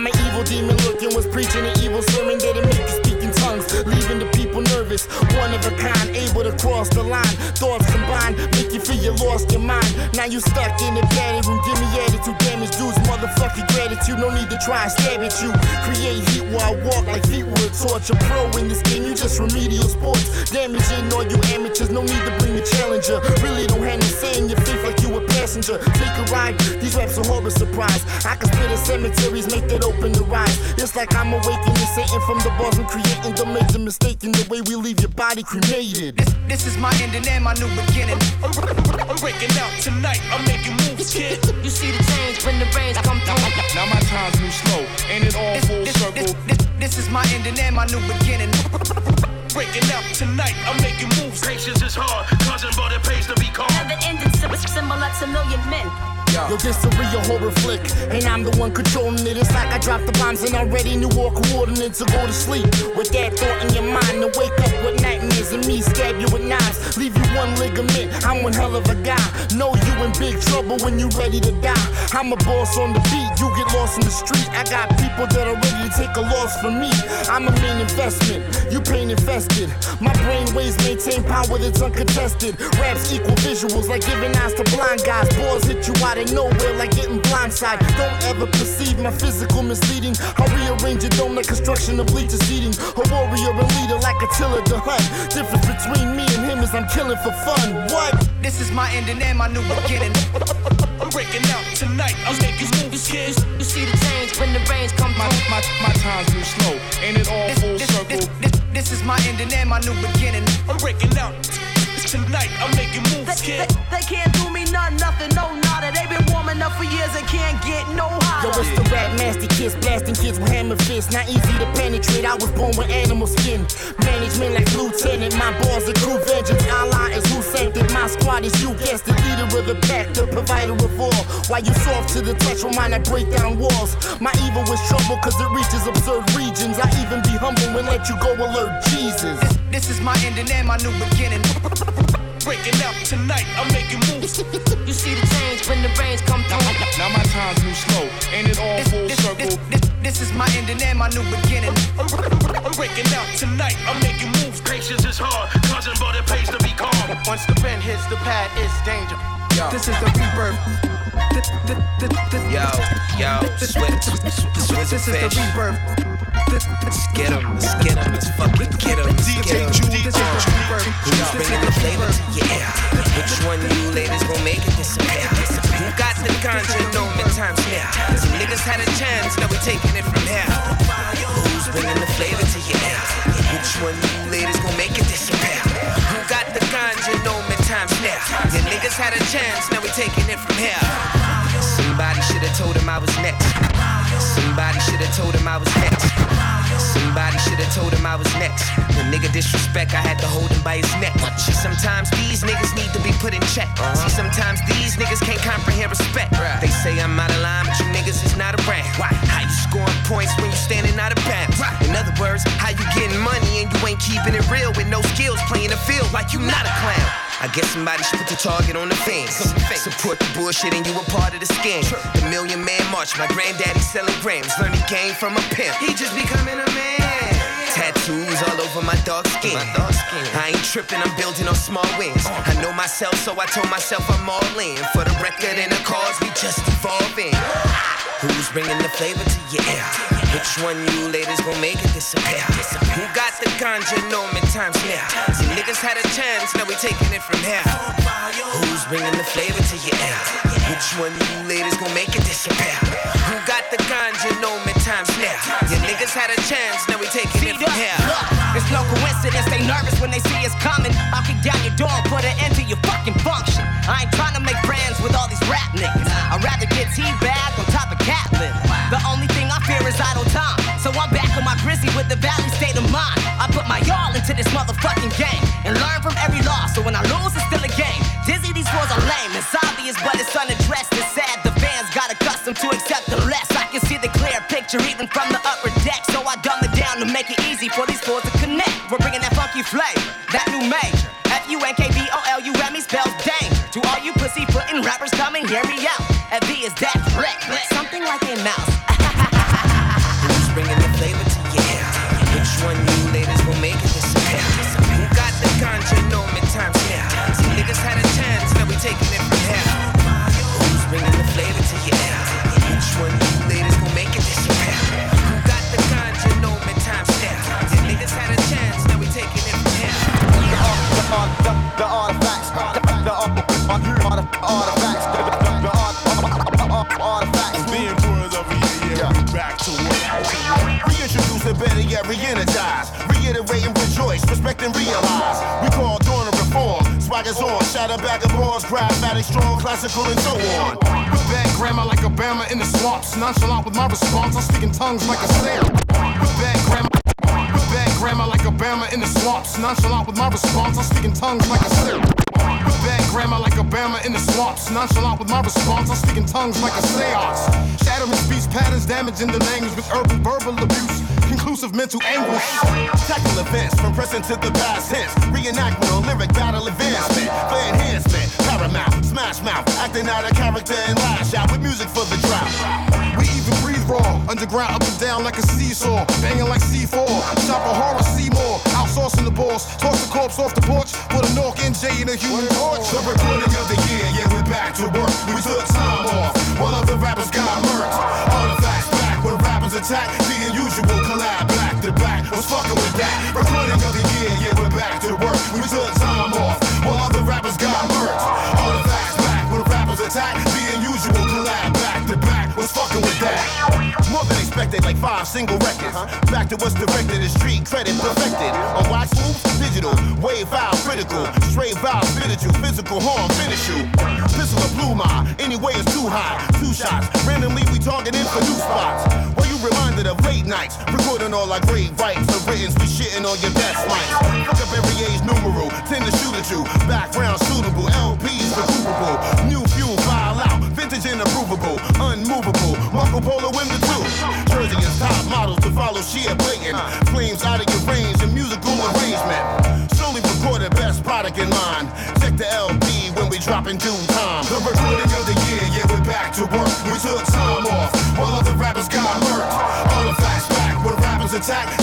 I'm an evil demon looking, was preaching an evil sermon that'll make you speak in tongues, leaving the people nervous. One of a kind, able to cross the line. Thoughts combined, make you feel you lost your mind. Now you stuck in the battle room, give me attitude damage, dudes. Motherfucking gratitude, no need to try and stab at you. Create heat while I walk like feet would torture. Pro in this game, you just remedial sports. Damaging all you amateurs, no need to bring the challenger. Really don't have no say your faith like you a passenger. Take a ride, these raps are horror surprise. I can split in cemeteries, make that open the rise. It's like I'm awakening Satan from the bars I'm creating. Don't make the mistake in the way we leave your body cremated. This, this is my ending and my new beginning. I'm, I'm breaking out tonight, I'm making kid. You see the change when the rains come through. Now my times move slow, ain't it all full This, circle? this, this is my ending and my new beginning. Breaking out tonight, I'm making moves. Patience is hard, cousin, but it pays to be calm. Never ending symbol that's a million men. Yo, this a real horror flick, and I'm the one controlling it. It's like I dropped the bombs and already knew all coordinates to go to sleep. With that thought in your mind, to wake up with nightmares and me stab you with knives, leave you one ligament. I'm one hell of a guy. Know you in big trouble when you ready to die. I'm a boss on the beat, you get lost in the street. I got people that are ready to take a loss for me. I'm a main investment, you pain infested. My brain waves maintain power that's uncontested. Raps equal visuals like giving eyes to blind guys. Balls hit you out of nowhere like getting blindsided. Don't ever perceive my physical misleading. I rearrange your dome like construction of bleachers seating. A warrior and leader like Attila the Hun. Difference between me and him is I'm killing for fun. What? This is my ending and my new beginning. I'm breaking out tonight, I'm making moves, kid. You see the change when the rains come My, through. my, my times move slow, ain't it all full This, circle? this, this, this is my ending and my new beginning. I'm breaking out tonight, I'm making They, moves, they, kid. they can't do me none, nothing, no nada. They been warming up for years and can't get no Yo, it's the rap nasty kiss, blasting kids with hammer fists. Not easy to penetrate. I was born with animal skin. Management like lieutenant. My balls are true vengeance. Allah is who sanctioned. My squad is you guessed the Leader of the pack, the provider of all. Why you soft to the touch? Remind I break down walls. My evil is trouble cause it reaches absurd regions. I even be humble and let you go alert Jesus. This is my ending and my new beginning. Breaking out tonight, I'm making moves. You see the change when the rains come through. Now my times move slow, ain't it all full This, circle? this, this, this is my ending and my new beginning. I'm, I'm breaking out tonight, I'm making moves. Patience is hard, cousin, but it pays to be calm. Once the pen hits the pad, it's danger. This is the rebirth. Yo, yo, sweat, sweat, this is the fish. rebirth. This, Let's get 'em, let's get 'em, let's fucking get 'em, let's ear? Which one you ladies gon' make it disappear? Who got the ganja dome in times here? Some niggas had a chance, now we taking it from here. Who's bringing the flavor to your ear? Which one you ladies gon' make it disappear? Who got the ganja dome in times here? Your niggas had a chance, now we taking it from here. Somebody should've told him I was next. Somebody should've told him I was next. Somebody should've told him I was next. When nigga disrespect, I had to hold him by his neck. See, sometimes these niggas need to be put in check. Uh-huh. See, sometimes these niggas can't comprehend respect. They say I'm out of line, but you niggas is not around. Why? How you scoring points when you standing out of bounds? In other words, how you getting money and you ain't keeping it real with no skills playing the field like you not a clown. I guess somebody should put the target on the fence. Support the bullshit and you a part of the scam. The million man march, my granddaddy selling grams. Learn the game from a pimp. He just becoming a man. Tattoos all over my dark skin. I ain't tripping, I'm building on small wings. Oh. I know myself, so I told myself I'm all in. For the record and the cause, we just evolving. Who's bringing the flavor to your ear? Which one you ladies gon' make it disappear? Who got the ganja, know me times near? See, niggas had a chance, now we taking it from here. Who's bringing the flavor to your ear? Which one you ladies gon' make it disappear? Who got the ganja, know me times near? Your niggas had a chance, now we taking it from here. It's no coincidence they nervous when they see us coming. I'll kick down your door and put an end to your fucking function. I ain't trying to make friends with all these rap niggas. I'd rather get tea teabagged on top of time. So I'm back on my grizzly with the valley state of mind. I put my y'all into this motherfucking game and learn from every loss. So when I lose, it's still a game. Dizzy, these floors are lame. It's obvious, but it's unaddressed. It's sad. The fans got accustomed to accept the less. I can see the clear picture even from the upper deck. So I dumb it down to make it easy for these floors to connect. We're bringing that funky flavor, that new major. F U N K V O L U M E spells danger. To all you pussy footin' rappers coming, hear me out. F V is that threat, something like a mouse. With my response, I'm speaking tongues like a. With bad grammar like Obama in the swamps. Nonchalant with my response, I'm speaking tongues like a seance. Shattering speech patterns, damaging the language with urban verbal abuse. Conclusive mental anguish. Tackle events from present to the past tense. Reenactment on lyric battle advancement. For enhancement, paramount, smash mouth. Acting out a character and lash out with music for the drought. We even breathe raw, underground up and down like a seesaw, banging like C4. Shop a horror, see more, the boss. Toss the corpse off the porch, put a Nork NJ in a human torch. The recording of the year, yeah, we're back to work. We took time off, while other rappers got murked. Artifacts back when rappers attack, the unusual collab back to back. Was fucking with that. Recording of the year, yeah, we're back to work. We took time off, while other rappers got murked. Artifacts back when rappers attack, the unusual collab back to back. Was fucking with that. More than expected, like five single records. Back to what's directed, the street credit perfected. On moves, digital, wave file critical, straight vowel spiritual, physical harm finish you. Pistol or blue my, anyway it's too high. Two shots, randomly we targeting for new spots. Were you reminded of late nights? Recording all our great rights, the writtens, we shitting on your best mics. Fuck up every age numeral, tend to shoot at you. Background suitable, LPs recoupable. New fuel file out, vintage and approvable, unmovable. Marco Polo in the two. Jersey is top models to follow, she a blatant. Flames out of your range and musical arrangement. Slowly recorded best product in line. Check the LP when we drop in due time. The recording of the year, yeah, we're back to work. We took time off while other rappers got murked. Artifacts back when rappers attack.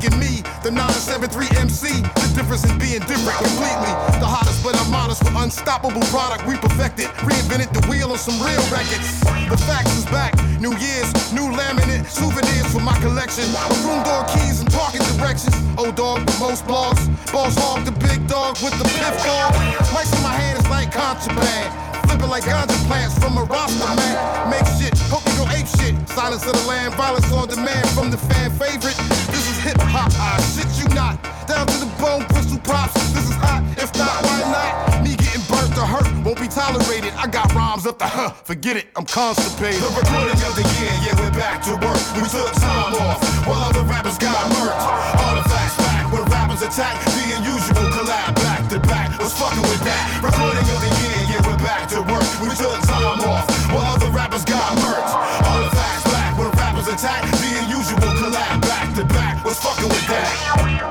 American me, the 973 MC. The difference in being different completely. The hottest, but I'm honest with unstoppable product we perfected. Reinvented the wheel on some real records. The facts is back. New years, new laminate, souvenirs for my collection. Room door keys and parking directions. Old dog with most blogs. Boss hog, the big dog with the piff dog. Mics in my hand is like contraband. Flipping like ganja plants from a roster, man. Make shit, hope you go ape shit. Silence of the land, violence on demand from the fan favorite. This is hip hop, I shit you not. Down to the bone, pistol props. This is hot, if not, why not? Me getting burnt or hurt won't be tolerated. I got rhymes up the huh, forget it, I'm constipated. The recording of the year, yeah, we're back to work. We took time off while other rappers got murked. Artifacts back when rappers attack. The unusual collab back to back. Was fucking with that. Recording of the year, yeah, we're back to work. We took time off while other rappers got murked. Artifacts back when rappers attack. The unusual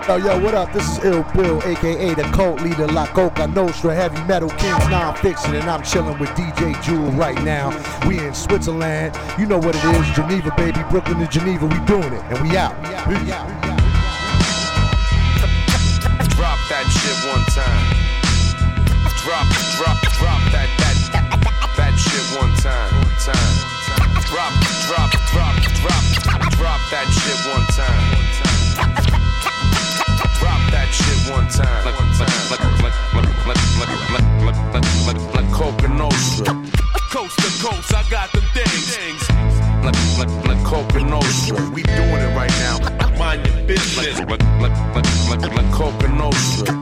Yo, yo, what up? This is Ill Bill, aka the cult leader La Coka Nostra, Heavy Metal Kings Non Phixion, and I'm chilling with DJ Jewel right now. We in Switzerland. You know what it is, Geneva, baby. Brooklyn to Geneva, we doing it, and we out. Peace. Drop that shit one time. Drop, drop, drop that, that, that shit one time. Time. Drop, drop, drop, drop, drop that shit one time. Drop that shit one time. Like, like, like, like, like, like, like, like, like, like, like Coka Nostra. Coast to coast, I got them things. Like, like, like Coka Nostra. We doing it right now. Mind your business. Like, like, like, like, like, like Coka Nostra.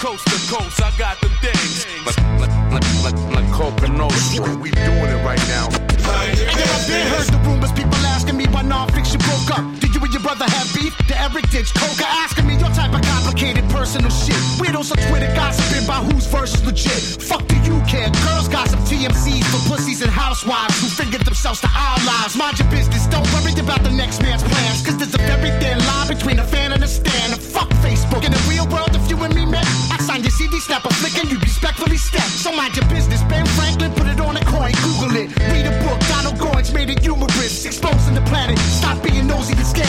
Coast to coast, I got them things. Like, like, like, like, like Coka Nostra. We doing it right now. And then I've been heard the rumors, people asking me why Non Phixion broke up. You and your brother have beef? The Eric Ditch, Coca asking me your type of complicated personal shit. Weirdos on Twitter gossiping about whose verse is legit. Fuck do you care? Girls gossip TMCs for pussies and housewives who fingered themselves to our lives. Mind your business, don't worry about the next man's plans. Cause there's a very thin line between a fan and a stan. And fuck Facebook. In the real world, if you and me met, I sign your CD, snap a flick, and you respectfully step. So mind your business. Ben Franklin put it on a coin, Google it. Read a book,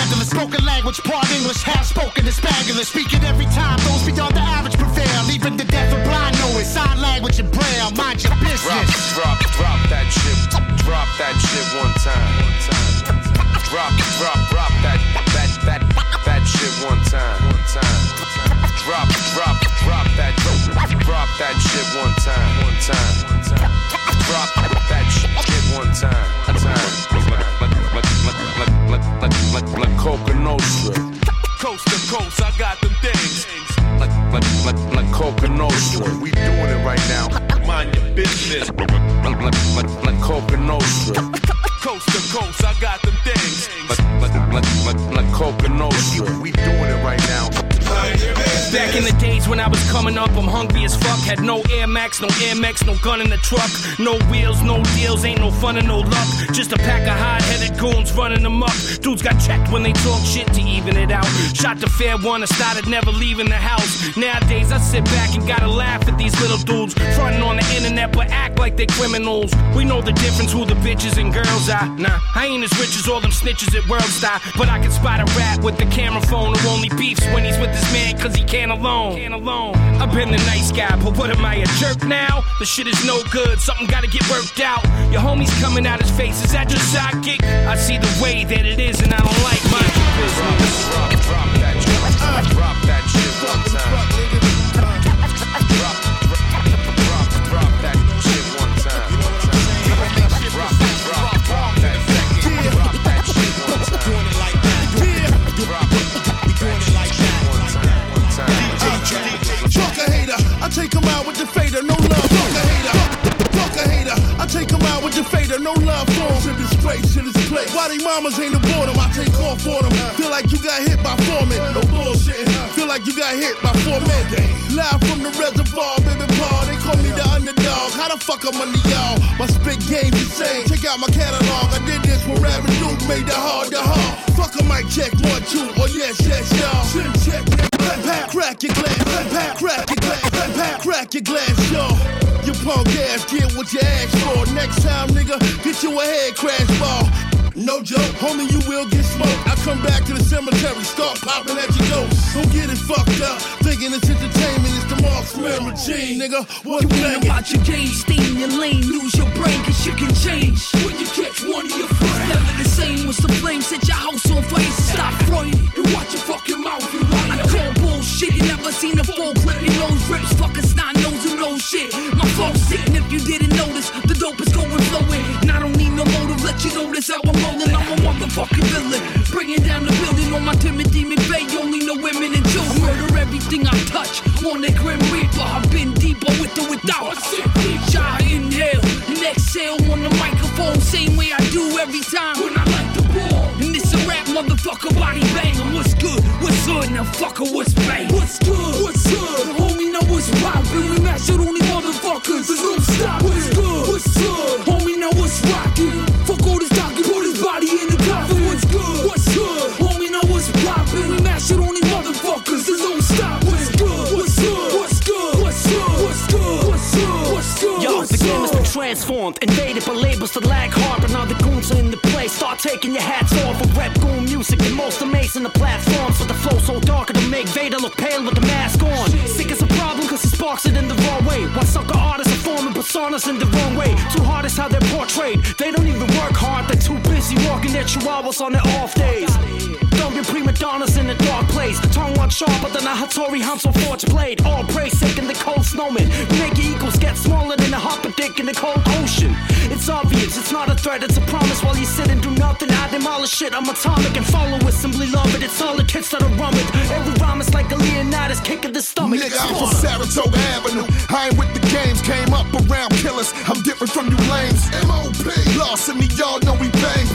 scandalous. Spoken language, part English, half spoken is spangular. Speaking every time, those beyond the average prevail. Even the deaf and blind know it. Sign language and braille. Mind your business. drop, drop that shit. Drop that shit one time. One time. Drop, drop, drop that, that, that, that shit one time. One time. Drop, drop, drop that, drop that shit one time. One time. Drop that shit. One time. Like, like, like, Coka Nostra. We doing it right now. Mind your business. Like, like, like, like Coka Nostra. Coast to coast, I got them things. Like, like, like, like, like Coka. We doing it right now. Back in the days when I was coming up, I'm hungry as fuck. Had no Air Max, no Air Max, no gun in the truck. No wheels, no deals, ain't no fun and no luck. Just a pack of hard headed goons running amok. Dudes got checked when they talk shit to even it out. Shot the fair one, I started never leaving the house. Nowadays, I sit back and gotta laugh at these little dudes. Fronting on the internet, but act like they criminals. We know the difference who the bitches and girls are. Nah, I ain't as rich as all them snitches at World Star. But I can spot a rat with the camera phone who only beefs when he's with his man cause he can't alone. Can't alone. I've been the nice guy, but what am I, a jerk now? The shit is no good, something gotta get worked out. Your homie's coming out his face, is that your sidekick? I see the way that it is and I don't like my drop that shit. Drop that shit Mamas ain't aboard him? I take off on them. Feel like you got hit by four men, no bullshit. Feel like you got hit by four men. Live from the reservoir, baby Paul. They call me the underdog. How the fuck I'm under y'all? My spit game insane. Check out my catalog. I did this when Rabbit Duke made the hard the hard. Fuck a mic check one two. Oh yes yes y'all. Chin check. Crack your glass. Crack your glass. Crack your glass, y'all. You punk ass, get what you asked for. Next time, nigga, get you a head crash ball no joke. Homie, you will get smoked. I come back to the cemetery, start popping at your ghost. Don't get it fucked up, thinking it's entertainment. It's the Mark Smith machine, nigga. What you think? about your game, Steam your lane, lose your brain, cause you can change. When you catch one of your friends, never the same. What's the flame? Set your house on fire, stop fronting, you watch your fucking mouth. You liar. I call bullshit, you never seen a full clip. Your nose rips, a snot nose who knows shit. My flow's sitting if you didn't notice. The dope is going flowing, and I don't need no motive. Let you notice how I'm fucking villain. Bringing down the building on my timid demon McVeigh. Only know women and children. Murder everything I touch. On the Grim Reaper, I've been deeper with the without. I inhale and exhale on the microphone. Same way I do every time when I light the ball. And it's a rap, motherfucker, body bang. What's good? What's good? Now fucker, what's bang? What's good? What's good? Homie, know what's poppin'. We mash it on transformed, invaded by labels that lag hard, but now the goons are in the place. Start taking your hats off for rap goon music, the most amazing the platforms. With the flow so darker to make Vader look pale with the mask on. Sick is a problem, cause sparks it in the wrong way. Why sucker artists are forming personas in the wrong way? Too hard is how they're portrayed. They don't even work hard, they're too busy walking their chihuahuas on their off days. Be prima donnas in a dark place. Tongue one sharper than a Hattori Hanzo Forge blade. All praise taking the cold snowman. Make equals get smaller than a hopper dick in the cold ocean. It's obvious, it's not a threat, it's a promise. While you sit and do nothing, I demolish shit. I'm atomic and follow it, simply love it. It's all the kids that are rumming. Every rhyme is like a Leonidas kick in the stomach. Nigga, I'm from Saratoga Avenue. I ain't with the games, came up around killers. I'm different from you lames. MOP, lost in me, y'all know we bang.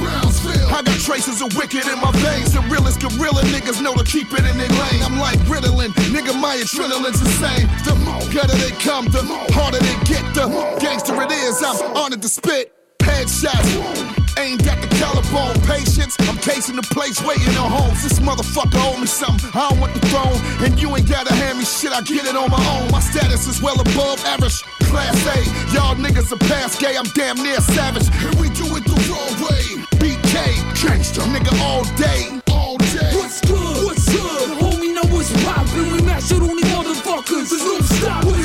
Brownsville, I got traces of wicked in my veins. The realest gorilla niggas know to keep it in their lane. I'm like Ritalin, nigga, my adrenaline's insane. The more they come, the harder they get. The gangster it is, I'm honored to spit. Headshots, aimed at the collarbone. Patience, I'm casing the place, waiting on homes. This motherfucker owe me something. I don't want the throne, and you ain't gotta hand me shit. I get it on my own. My status is well above average. Class A, y'all niggas are past gay. I'm damn near savage, and we do it the wrong way. BK, gangsta, nigga all day, all day. What's good? What's good? Homie, know what's poppin'. We mash it on these motherfuckers. There's no stop.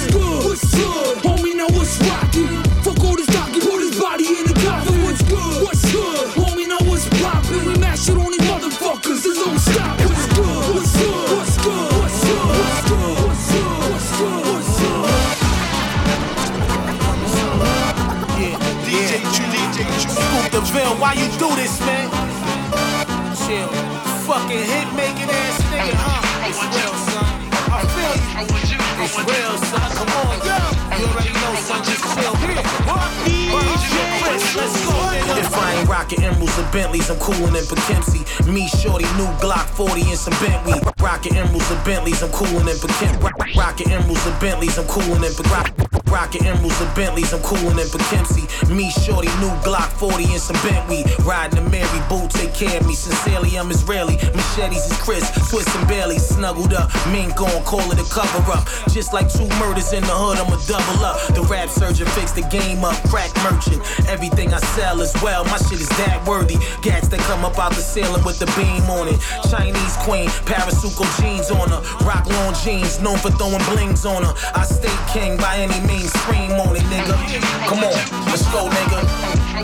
Film, why you do this, man? Chill. Fucking hit making ass Ain't emeralds and Bentleys, I'm coolin' in Poughkeepsie. Me, Shorty, new Glock 40 and some Bentley. Rockin' emeralds and Bentleys, I'm coolin' in Poughkeepsie. Rocking emeralds and Bentleys, I'm coolin' in Poughkeepsie. Rocking emeralds and Bentleys, I'm coolin' in Poughkeepsie. Me, Shorty, new Glock 40 and some Bentley. Riding a Mary, boo, take care of me. Sincerely, I'm Israeli. Machetes is Chris, Swiss and Bailey. Snuggled up, mink on, call it a cover up. Just like two murders in the hood, I'ma double up. The rap surgeon fix the game up, crack merchant. Everything I sell is well, my shit is that worthy. Gats that come up out the ceiling with the beam on it. Chinese queen, Parasuco jeans on her. Rock long jeans, known for throwing blings on her. I stay king by any means, scream on it, nigga. Come on, let's go, nigga.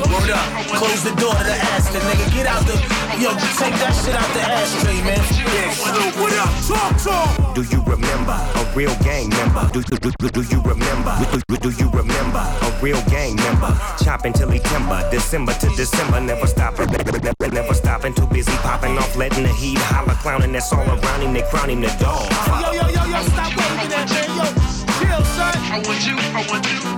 Word up, close the door to the Aston, nigga. Get out the, yo, take that shit out the ashtray, man. Yeah, what up? Talk, talk. Do you remember a real gang member? Do, do, do, do you remember? Do, do, do you remember a real gang member? Chopping till he timber, December to December, never stopping, never, never stopping. Too busy popping off, letting the heat holler, clowning. That's all around him. They crown him the dog. Yo, yo, yo, yo, stop waving that, man. Yo, chill, son. I want you, I want you.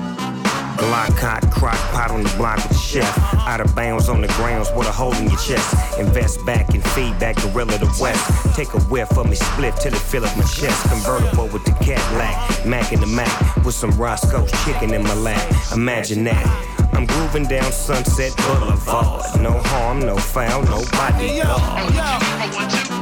Glock hot, crock pot on the block with the chef. Out of bounds on the grounds with a hole in your chest. Invest back and feedback gorilla the west. Take a whiff of me, split till it fill up my chest. Convertible with the Cadillac, Mac in the Mac with some Roscoe's chicken in my lap. Imagine that. I'm grooving down Sunset Boulevard. No harm, no foul, nobody. Hey, yo, yo.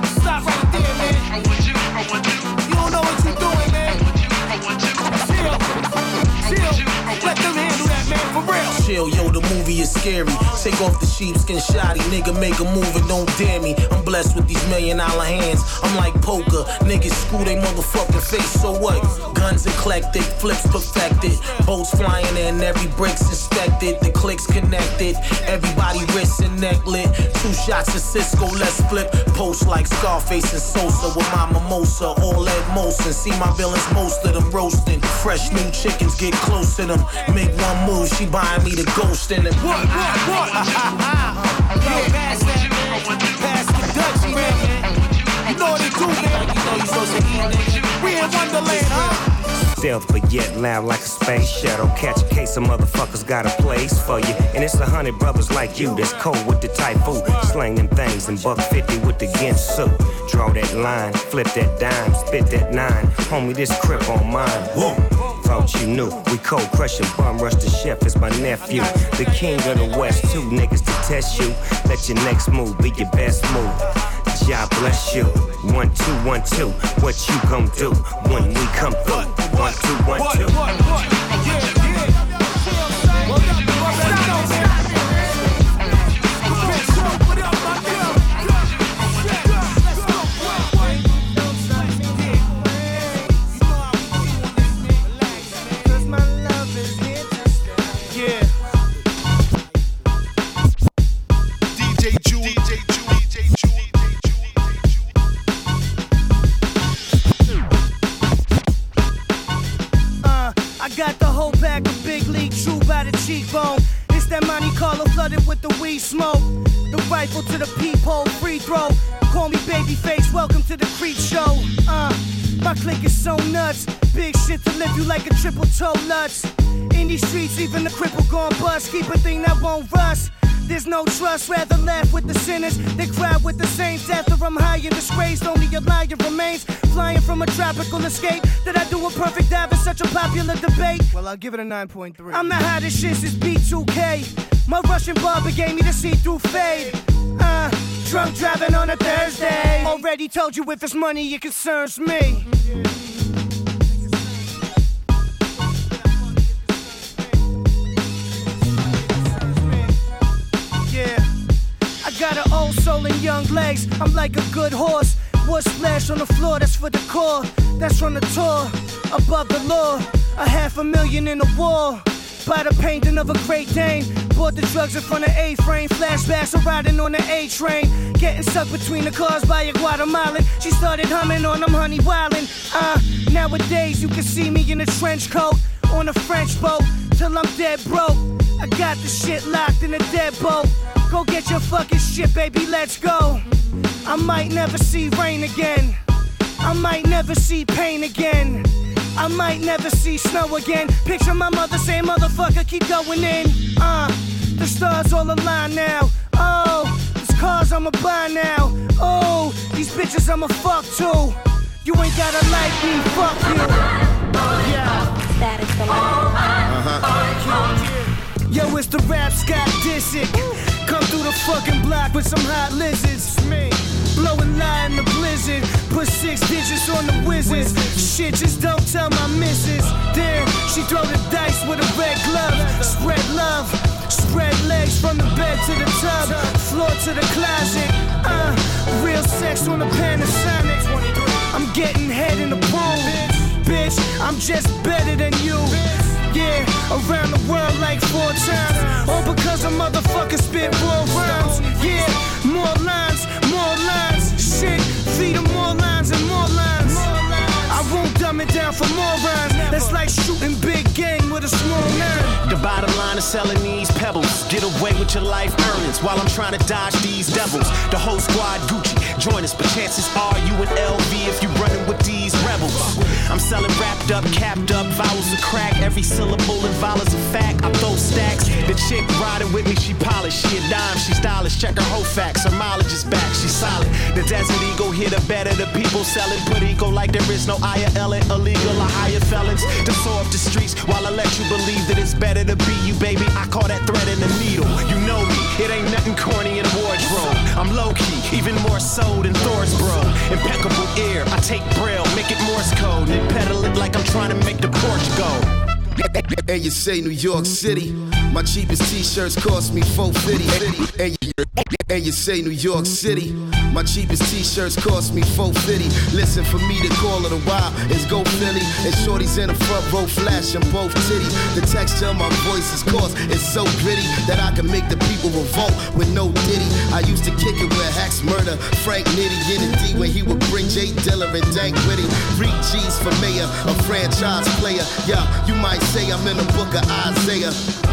Chill, yo, the movie is scary. Take off the sheepskin shoddy, nigga, make a move and don't dare me. I'm blessed with these million dollar hands. I'm like poker, niggas screw they motherfucking face. So what? Guns eclectic, flips perfected, boats flying in, every brick's inspected, the clicks connected, everybody wrists and neck lit. Two shots of Cisco, let's flip. Post like Scarface and Sosa with my mimosa, all Ed Molson. See my villains, most of them roasting. Fresh new chickens get close to them. Make one move, she buying me the ghost in it. What, what, what? Yo, pass that, man. Pass the Dutch, man. You know what it do, man. You know you supposed to eat, nigga. We in Wonderland, huh? Stealth, but yet loud like a space shuttle. Catch a case of motherfuckers got a place for you. And it's a hundred brothers like you that's cold with the typhoon. Slanging things and buck 50 with the Ginsu. Draw that line. Flip that dime, spit that nine. Homie, this crip on mine. Whoa. Thought you knew. We cold crushing, bum rush the chef is my nephew. The king of the west, two niggas to test you. Let your next move be your best move. God bless you. One, two, one, two. What you gon' do when we come through? One, two, one, two. Tropical escape. Did I do a perfect dive in such a popular debate? Well, I'll give it a 9.3. I'm the hottest shit since B2K. My Russian barber gave me the see-through fade. Uh, drunk driving on a Thursday. Already told you if it's money, it concerns me. Yeah. I got an old soul and young legs. I'm like a good horse. Wood splash on the floor, that's for the core. That's from the tour. Above the law. A half a million in the wall. By the painting of a great Dane. Bought the drugs in front of A-frame. Flashbacks of riding on the A train. Getting stuck between the cars by a Guatemalan. She started humming on them honey wildin'. Uh, nowadays you can see me in a trench coat. On a French boat. Till I'm dead broke. I got the shit locked in a dead boat. Go get your fucking shit, baby, let's go. I might never see rain again. I might never see pain again. I might never see snow again. Picture my mother saying, motherfucker, keep going in. Uh, the stars all align now. Oh, these cars I'ma buy now. Oh, these bitches I'ma fuck too. You ain't gotta like me, fuck you. Yeah. That is the Yo, it's the rap Scott Disick. Come through the fucking block with some hot lizards. Me. Blowing lie in the blizzard. Put six digits on the wizards. Shit, just don't tell my missus. Damn, she throw the dice with a red glove. Spread love. Spread legs from the bed to the tub. Floor to the closet. Uh, real sex on the Panasonic. I'm getting head in the pool. Bitch, I'm just better than you. Yeah, around the world like four times. All because a motherfucker spit more rhymes. Yeah, more lines, more lines. Shit, feed 'em more lines and more lines. I won't dumb it down for more rhymes. That's like shooting big game with a small nine. The bottom line is selling these pebbles. Get away with your life earnings while I'm trying to dodge these devils. The whole squad Gucci, join us, but chances are you in LV if you running with these rebels. I'm selling wrapped up, capped up, vowels of crack. Every syllable and vowel is a fact. I throw stacks. The chick riding with me, she polished. She a dime, she stylish. Check her whole facts. Her mileage is back, she solid. The Desert Eagle here, the better the people selling. Put ego like there is no IRL illegal or higher felons. To soar up the streets while I let you believe that it's better to be you, baby. I call that thread in the needle. You know me, it ain't nothing corny in wardrobe. I'm low key, even more so than Thor's bro. Impeccable ear, I take braille, make it Morse code, and pedal it like I'm trying to make the porch go. And you say New York City. My cheapest t-shirts cost me 450. And you, and you say New York City. My cheapest t-shirts cost me 450. Listen, for me to call it a while is go Philly. And shorties in the front row flashing both titties. The texture of my voice is coarse, it's so gritty that I can make the people revolt with no ditty. I used to kick it with Hex Murda, Frank Nitty the D when he would bring J Dilla and Dank Witty. Three G's for mayor, a franchise player. Yeah, you might say I'm in the book of Isaiah.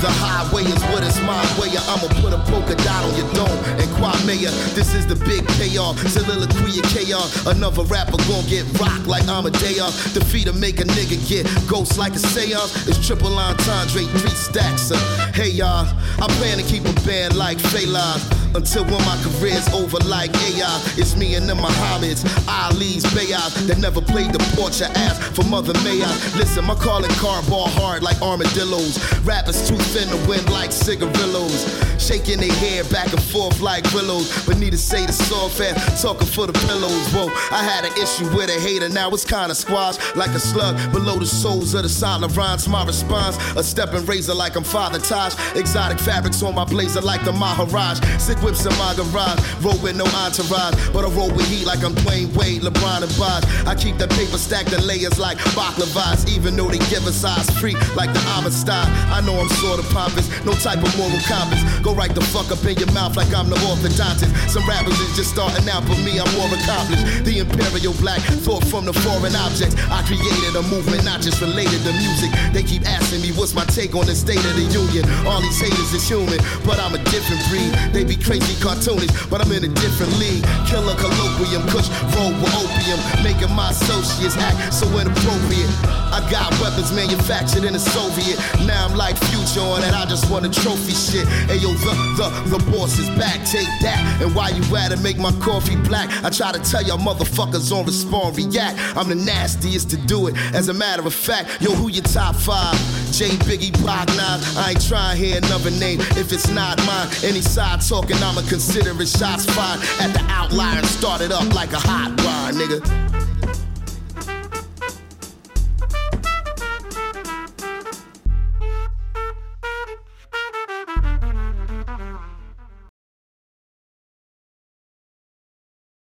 The highway is what it's my way. I'ma put a polka dot on your dome and Kwame. This is the big payoff. Soliloquy of chaos. Another rapper gon' get rocked like Amadeus. Defeat or make a nigga get ghost like a seance. It's triple entendre, three stacks. Uh, hey y'all, I plan to keep a band like Fela. Until when my career's over like AI. It's me and the Muhammad's, Ali's, Bayas that never played the porch or ass for Mother May I. Listen, my calling card ball hard like armadillos. Rappers too thin to win like cigarillos. Shaking their hair back and forth like willows. But need to say the soft ass, talking for the pillows. Whoa, I had an issue with a hater, now it's kinda squashed like a slug below the soles of the silent rhymes. My response, a stepping razor like I'm Peter Tosh. Exotic fabrics on my blazer like the Maharaj. Sick whips in my garage, roll with no entourage. But I roll with heat like I'm Dwyane Wade, LeBron and Bosh. I keep the paper stacked in layers like baklavas, even though they give us size free like the Amistad. I know I'm sort of pompous, no type of moral compass. Go right the fuck up in your mouth like I'm the orthodontist. Some rappers is just starting out, but me, I'm more accomplished. The imperial black thought from the foreign objects. I created a movement not just related to music. They keep asking me what's my take on the state of the union. All these haters is human, but I'm a different breed. They be crazy cartoonish, but I'm in a different league. Killer colloquium, kush roll with opium, making my associates act so inappropriate. I got weapons manufactured in the Soviet. Now I'm like future on it. I just want a trophy shit. Hey yo, the the the boss is back. Take that. And why you at it? Make my coffee black. I try to tell y'all motherfuckers on respond, react. I'm the nastiest to do it. As a matter of fact, yo, who your top five? J Biggie Block 9. I ain't trying to hear another name if it's not mine. Any side talking, I'ma consider it shots fired at the outlier and start it up like a hot wire, nigga.